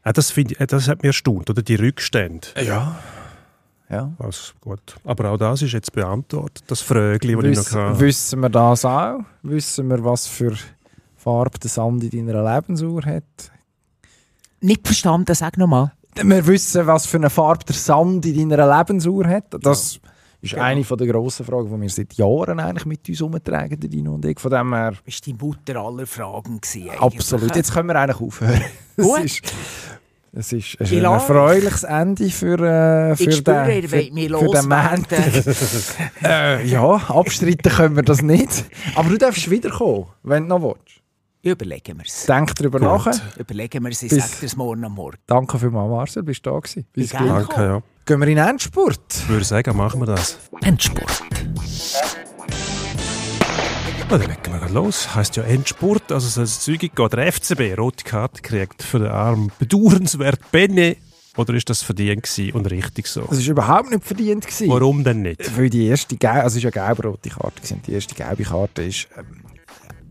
Speaker 1: Ja, das, finde ich, äh, das hat mir erstaunt, oder? Die Rückstände.
Speaker 2: Ja. Ja.
Speaker 1: Also, gut. Aber auch das ist jetzt beantwortet, das Frögli, das ich noch
Speaker 2: Wiss,
Speaker 1: hatte.
Speaker 2: wissen wir das auch? Wissen wir, was für Farbe der Sand in deiner Lebensuhr hat?
Speaker 4: Nicht verstanden, sag nochmal.
Speaker 2: Wir wissen, was für eine Farbe der Sand in deiner Lebensuhr hat. Das ist
Speaker 4: Genau.
Speaker 2: eine von der grossen Fragen, die wir seit Jahren eigentlich mit uns umtragen, der Dino und ich. Von dem her,
Speaker 4: Das war die Mutter aller Fragen. gewesen eigentlich.
Speaker 2: absolut. Jetzt können wir eigentlich aufhören. Es
Speaker 4: Gut.
Speaker 2: ist, es ist, es ist ein erfreuliches Ende für, äh, für
Speaker 4: spüre,
Speaker 2: den, für, für den Montag. Äh, ja, abstreiten können wir das nicht. Aber du darfst wiederkommen, wenn du noch willst.
Speaker 4: Überlegen wir es.
Speaker 2: Denk darüber nach.
Speaker 4: Überlegen wir es, ich
Speaker 2: Bis-
Speaker 4: sage dir es morgen am Morgen.
Speaker 2: Danke vielmals, Marcel, bist du da gewesen. Bis.
Speaker 1: Danke, ja.
Speaker 2: Gehen wir in den Endspurt.
Speaker 1: Ich würde sagen, machen wir das.
Speaker 3: Endspurt.
Speaker 1: Ja, dann legen wir los. Heißt ja Endspurt, also soll es zügig gehen. Der FCB, rote Karte gekriegt für den Arm. Bedauernswert Benne. Oder ist das verdient und richtig so?
Speaker 2: Das war überhaupt nicht verdient. Gewesen.
Speaker 1: Warum denn nicht?
Speaker 2: Weil die erste gelbe, also es war ja gelb-rote Karte. Gewesen. Die erste gelbe Karte ist ähm,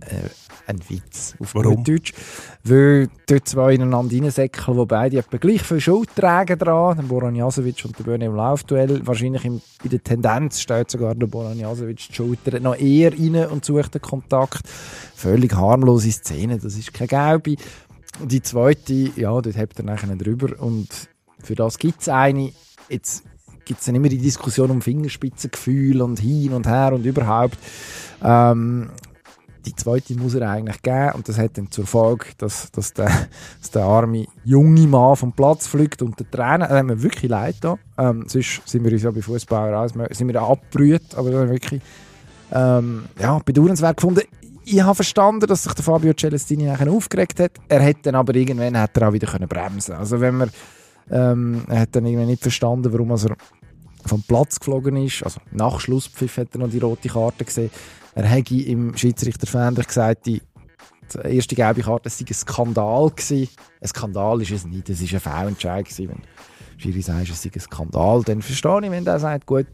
Speaker 2: äh, ein Witz auf
Speaker 1: Warum?
Speaker 2: Deutsch. Weil dort zwei ineinander reinsäckeln, die beide etwa gleich viel Schuld tragen dran. Der Boran Jasovic und der Böhne im Laufduell. Wahrscheinlich in der Tendenz steht sogar der Boran Jasovic die Schulter noch eher rein und sucht den Kontakt. Völlig harmlose Szene, das ist keine Gelbe. Die zweite, ja, dort habt ihr nachher drüber und für das gibt es eine. Jetzt gibt es dann immer die Diskussion um Fingerspitzengefühl und hin und her und überhaupt. Ähm, die zweite muss er eigentlich geben und das hat dann zur Folge, dass, dass, der, dass der arme junge Mann vom Platz fliegt und der Trainer, das hat mir wirklich leid da. Ähm, sonst sind wir uns ja bei Fußballer alles, sind wir abgerührt, aber das wirklich ähm, ja, bedauernswert gefunden. Ich habe verstanden, dass sich der Fabio Celestini nachher aufgeregt hat. Er hätte dann aber irgendwann hat er auch wieder können bremsen. Also wenn man ähm, er hat dann irgendwie nicht verstanden, warum er vom Platz geflogen ist. Also nach Schlusspfiff hat er noch die rote Karte gesehen. Er hätte im Schiedsrichterfernseher gesagt, die, erste gelbe Karte sei ein Skandal gewesen. Ein Skandal ist es nicht, es war ein Fehlentscheid. Wenn Schiri sagt, es sei ein Skandal, dann verstehe ich, wenn der sagt, gut,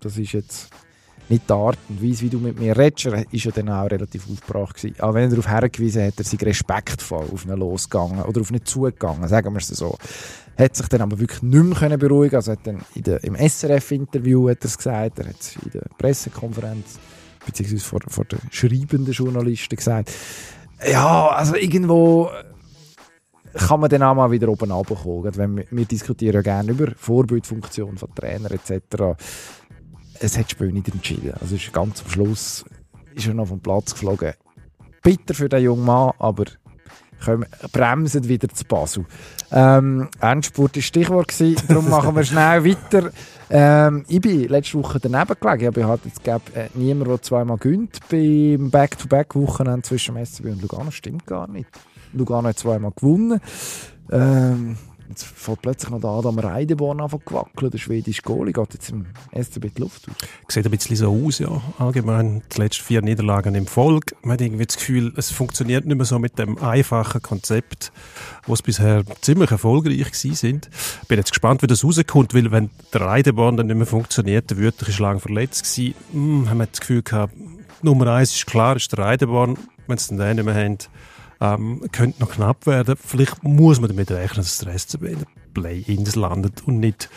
Speaker 2: das ist jetzt nicht die Art und Weise, wie du mit mir redest. Er ist ja dann auch relativ aufgebracht gewesen. Aber wenn er darauf hergewiesen hat, er sei respektvoll auf ihn losgegangen oder auf ihn zugegangen, sagen wir es so. Hat sich dann aber wirklich nicht mehr können beruhigen Also hat dann der, im SRF-Interview er gesagt, er hat es in der Pressekonferenz beziehungsweise vor, vor den schreibenden Journalisten gesagt. Ja, also irgendwo kann man dann auch mal wieder oben runterkommen. Wir, wir diskutieren ja gerne über Vorbildfunktion von Trainer etc. Es hat Spiel nicht entschieden. Also ist ganz am Schluss ist er noch vom Platz geflogen. Bitter für den jungen Mann, aber kommen, bremsen wieder zu Basel. Ähm, Endspurt war Stichwort, darum machen wir schnell weiter. Ähm, ich bin letzte Woche daneben gelegen. Ich hatte jetzt glaub, äh, niemand, der zweimal gönnt beim Back-to-Back-Wochenende zwischen dem SCB und Lugano. Stimmt gar nicht. Lugano hat zweimal gewonnen. Ähm, jetzt fällt plötzlich noch der Adam Reideborn an gewackeln. Der schwedische Goalie geht jetzt im SCB die Luft aus.
Speaker 1: Sieht ein bisschen so aus, ja. Allgemein die letzten vier Niederlagen im Volk. Man hat irgendwie das Gefühl, es funktioniert nicht mehr so mit dem einfachen Konzept, was bisher ziemlich erfolgreich gewesen sind. Bin jetzt gespannt, wie das rauskommt, weil wenn der Reideborn dann nicht mehr funktioniert, der Wörter ist lang verletzt gewesen, hm, haben wir das Gefühl gehabt, Nummer eins ist klar, ist der Reideborn. Wenn es dann den nicht mehr haben, ähm, könnte noch knapp werden. Vielleicht muss man damit rechnen, dass der SCB in den Play-Ins landet und nicht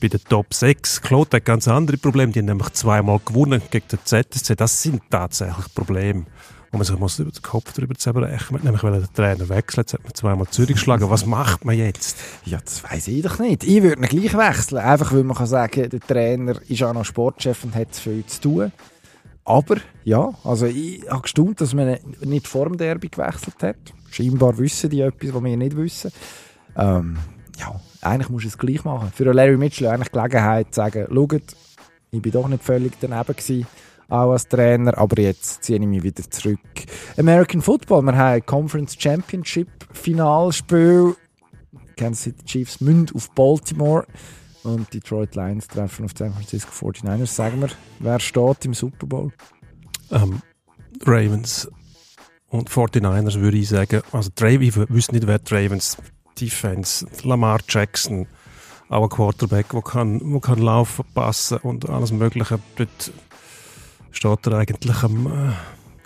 Speaker 1: bei den Top 6. Claude hat ganz andere Probleme. Die haben nämlich zweimal gewonnen gegen den ZSC. Das sind tatsächlich Probleme, wo man sich muss über den Kopf darüber zerbrechen muss. Nämlich, weil der Trainer wechselt, jetzt hat man zweimal Zürich geschlagen. Was macht man jetzt?
Speaker 2: Ja, das weiß ich doch nicht. Ich würde ihn gleich wechseln. Einfach, weil man kann sagen, der Trainer ist auch noch Sportchef und hat zu viel zu tun. Aber ja, also ich habe gestaunt, dass man nicht vor dem Derby gewechselt hat. Scheinbar wissen die etwas, was wir nicht wissen. Ähm, ja, eigentlich muss du es gleich machen. Für Larry Mitchell eigentlich die Gelegenheit zu sagen, schaut, ich bin doch nicht völlig daneben gewesen, auch als Trainer, aber jetzt ziehe ich mich wieder zurück. American Football, wir haben Conference Championship Finalspiel. Kansas City Chiefs münd auf Baltimore. Und Detroit Lions treffen auf San Francisco 49ers. Sagen wir, wer steht im Super Bowl?
Speaker 1: Ähm, Ravens und 49ers würde ich sagen. Also, ich wüsste nicht, wer die Ravens Defense, Lamar Jackson, auch ein Quarterback, der kann, wo kann laufen, passen und alles Mögliche. Dort steht er eigentlich am äh,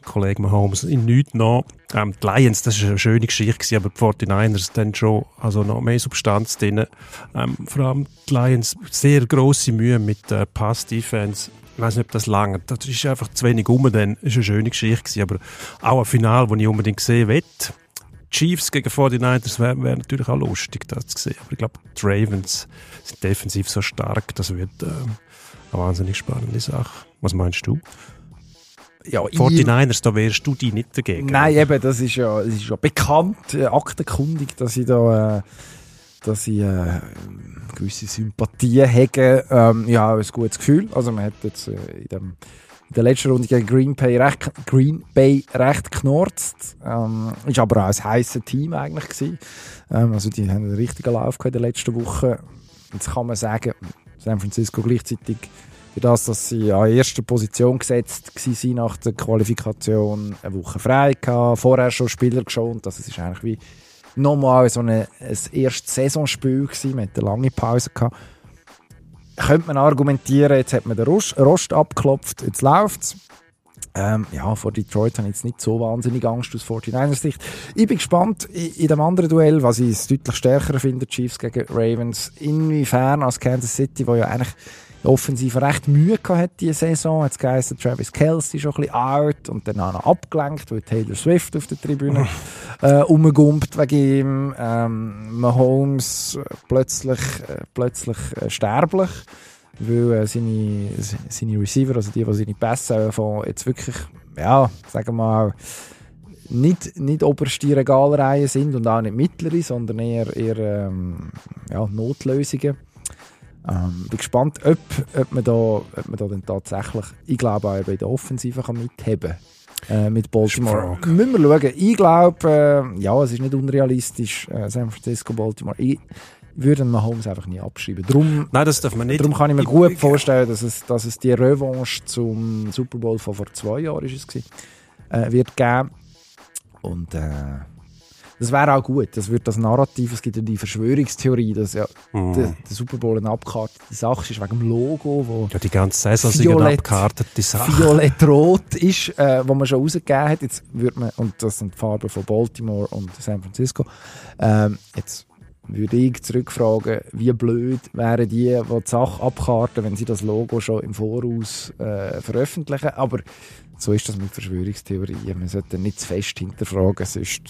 Speaker 1: Kollegen Mahomes in nichts nach. Ähm, die Lions, das war eine schöne Geschichte, aber die 49ers dann schon also noch mehr Substanz drin. Ähm, vor allem die Lions sehr grosse Mühe mit der Pass-Defense. Ich weiß nicht, ob das lange. Das ist einfach zu wenig um, dann ist eine schöne Geschichte aber auch ein Final, das ich unbedingt sehen will. Chiefs gegen 49ers wäre wär natürlich auch lustig, das zu sehen. Aber ich glaube, die Ravens sind defensiv so stark, das wird äh, eine wahnsinnig spannende Sache. Was meinst du?
Speaker 2: Ja,
Speaker 1: 49ers, da wärst du die nicht dagegen.
Speaker 2: Nein, eben, das ist ja, das ist ja bekannt, äh, aktenkundig, dass ich da, äh, dass ich äh, gewisse Sympathien habe. Ähm, ja, ein gutes Gefühl. Also man hat jetzt äh, in, dem, in der letzten Runde gegen Green Bay recht, Green Bay recht geknorzt. Ähm, ist aber auch ein heißes Team eigentlich gewesen. Ähm, also die haben einen richtigen Lauf gehabt in der letzten Woche. Jetzt kann man sagen, San Francisco gleichzeitig für das, dass sie an erster Position gesetzt waren nach der Qualifikation, eine Woche frei gehabt, vorher schon Spieler geschont, also es ist eigentlich wie nochmal so eine, ein erstes Saisonspiel gewesen, man hatte eine lange Pause gehabt. Könnte man argumentieren, jetzt hat man den Rost, Rost abgeklopft, jetzt läuft es. Ähm, ja, vor Detroit habe ich jetzt nicht so wahnsinnig Angst aus 49ers Sicht. Ich bin gespannt in, in dem anderen Duell, was ich deutlich stärker finde, Chiefs gegen Ravens, inwiefern als Kansas City, wo ja eigentlich offensiv recht Mühe gehabt hat diese Saison. Jetzt geheißen Travis Kelsey schon ein bisschen out und dann auch noch abgelenkt, weil Taylor Swift auf der Tribüne äh, rumgumpt wegen ihm. Ähm, Mahomes äh, plötzlich, äh, plötzlich äh, sterblich, weil äh, seine, seine Receiver, also die, die seine Pässe von jetzt wirklich, ja, sagen wir mal, nicht, nicht oberste Regalreihe sind und auch nicht mittlere, sondern eher, eher ähm, ja, Notlösungen. Ähm, bin gespannt, ob, ob, man da, ob man da dann tatsächlich, ich glaube auch bei der Offensive kann mitheben äh, mit Baltimore. Müssen wir schauen. Ich glaube, äh, ja, es ist nicht unrealistisch, äh, San Francisco, Baltimore. Ich würde den Mahomes einfach nie abschreiben. Darum,
Speaker 1: Nein, das darf man nicht.
Speaker 2: darum kann ich mir gut vorstellen, dass es, dass es die Revanche zum Super Bowl von vor zwei Jahren ist es gewesen, äh, wird geben. Und äh, das wäre auch gut. Das wird das Narrativ, es gibt ja die Verschwörungstheorie, dass ja
Speaker 1: Mhm.
Speaker 2: der, der Super Bowl eine abgekartete Sache ist wegen dem Logo, wo
Speaker 1: Ja, die ganze Saison sind eine abgekartete Sache.
Speaker 2: violett-rot ist, äh, wo man schon rausgegeben hat. Jetzt würde man, und das sind die Farben von Baltimore und San Francisco. Ähm, jetzt würde ich zurückfragen, wie blöd wären die, die die Sache abkarten, wenn sie das Logo schon im Voraus äh, veröffentlichen. Aber so ist das mit Verschwörungstheorien. Man sollte nicht zu fest hinterfragen, sonst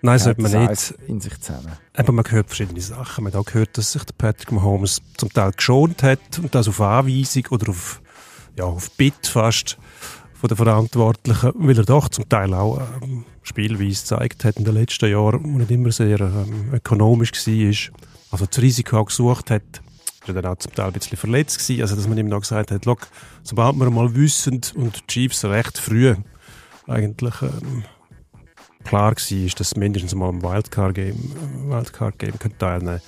Speaker 1: Nein, sollte man nicht.
Speaker 2: in sich zusammen.
Speaker 1: Aber man hört verschiedene Sachen. Man hat auch gehört, dass sich der Patrick Mahomes zum Teil geschont hat und das auf Anweisung oder auf, ja, auf Bitt fast von den Verantwortlichen, weil er doch zum Teil auch ähm, spielweise gezeigt hat in den letzten Jahren, wo nicht immer sehr ähm, ökonomisch war. Also das Risiko auch gesucht hat. Er dann auch zum Teil ein bisschen verletzt gewesen. Also dass man ihm noch gesagt hat, «Schau, sobald wir mal wissen und die Chiefs recht früh eigentlich ähm, klar war, dass mindestens mal am Wildcard-Game Wildcard -Game teilnehmen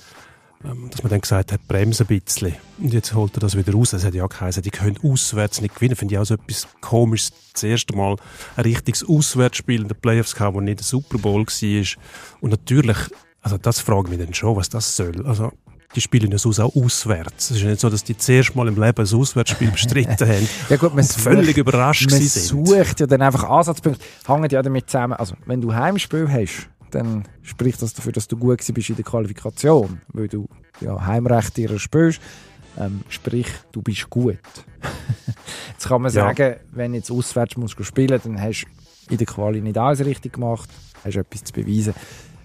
Speaker 1: ähm, dass man dann gesagt hat, bremse ein bisschen. Und jetzt holt er das wieder raus. Es hat ja geheißen, die können auswärts nicht gewinnen. Finde ich auch so etwas komisches. Das erste Mal ein richtiges Auswärtsspiel in den Playoffs gehabt, wo nicht der Super Bowl war. Und natürlich, also das frage ich mich dann schon, was das soll. Also, die spielen ja sonst auch auswärts. Es ist ja nicht so, dass die zuerst mal im Leben ein Auswärtsspiel bestritten haben.
Speaker 2: Ja gut, man
Speaker 1: und völlig überrascht
Speaker 2: Man
Speaker 1: sind.
Speaker 2: sucht ja dann einfach Ansatzpunkte. Hängt ja damit zusammen. Also, wenn du Heimspiel hast, dann spricht das dafür, dass du gut gewesen bist in der Qualifikation, weil du ja, Heimrecht dir spielst. Ähm, sprich, du bist gut. Jetzt kann man
Speaker 1: Ja.
Speaker 2: sagen, wenn du jetzt auswärts musst du spielen, dann hast du in der Quali nicht alles richtig gemacht, hast etwas zu beweisen.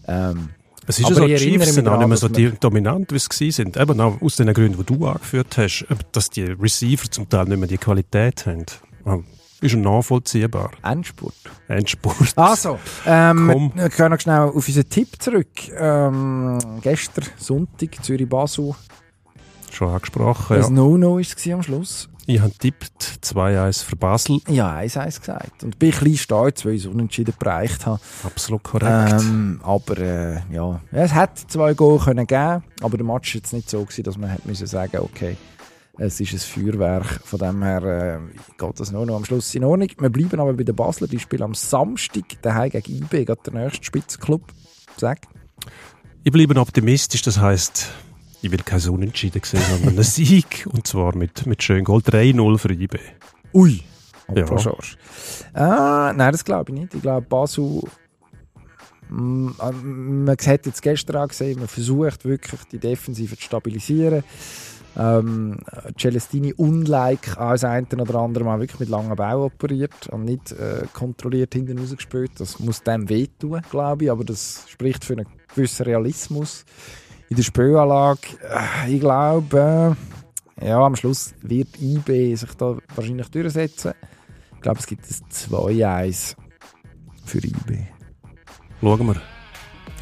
Speaker 2: Ähm,
Speaker 1: Es ist
Speaker 2: Aber
Speaker 1: ja so, die Chiefs sind auch nicht mehr so die dominant, wie sie gewesen sind. Eben auch aus den Gründen, die du angeführt hast, dass die Receiver zum Teil nicht mehr die Qualität haben. Ah, Ist schon nachvollziehbar.
Speaker 2: Endspurt.
Speaker 1: Endspurt.
Speaker 2: Also, ähm,
Speaker 1: Komm.
Speaker 2: wir können noch schnell auf unseren Tipp zurück. Ähm, gestern, Sonntag, Zürich-Basel.
Speaker 1: Schon angesprochen,
Speaker 2: Das
Speaker 1: ja.
Speaker 2: No-No war es am Schluss.
Speaker 1: Ich habe tippt 2-1 für Basel.
Speaker 2: Ja, 1-1 gesagt. Und bin ein bisschen stolz, weil ich es unentschieden bereicht habe.
Speaker 1: Absolut korrekt.
Speaker 2: Ähm, aber äh, ja. ja, es hätte zwei Goal können geben aber der Match war jetzt nicht so, gewesen, dass man hätte müssen sagen okay, es ist ein Feuerwerk. Von dem her äh, geht das nur noch am Schluss in Ordnung. Wir bleiben aber bei den Basler. Die spielen am Samstag daheim gegen IB, gerade der nächste Spitzenclub. Sag.
Speaker 1: Ich bleibe optimistisch, das heisst, ich will kein Unentschieden sehen, sondern einen Sieg. Und zwar mit, mit schön Gold 3-0 für IB.
Speaker 2: Ui.
Speaker 1: Ja.
Speaker 2: Ah, nein, das glaube ich nicht. Ich glaube, Basel. Mm, äh, Man hat jetzt gestern auch gesehen, man versucht wirklich die Defensive zu stabilisieren. Ähm, Celestini unlike als ein oder andere Mal wirklich mit langen Bau operiert und nicht äh, kontrolliert hinten rausgespielt. Das muss dem wehtun, glaube ich, aber das spricht für einen gewissen Realismus in der Spielanlage. Äh, ich glaube, äh, ja, am Schluss wird IB sich da wahrscheinlich durchsetzen. Ich glaube, es gibt ein 2-1 für IB.
Speaker 1: Schauen wir.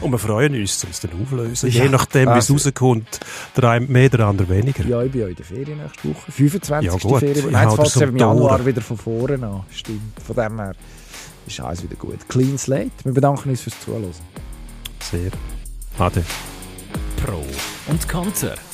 Speaker 1: Und wir freuen uns, um es dann auflösen.
Speaker 2: Ja,
Speaker 1: Je nachdem, wie es
Speaker 2: also-
Speaker 1: rauskommt, der eine mehr, der andere weniger.
Speaker 2: Ja, ich bin ja in der Ferien nächste Woche. 25.
Speaker 1: Ja, gut.
Speaker 2: Ferien. Nein, jetzt fängt es im. Januar wieder von vorne an. Stimmt. Von dem her ist alles wieder gut. Clean Slate. Wir bedanken uns fürs Zuhören.
Speaker 1: Sehr. Ade.
Speaker 3: Pro und Konter.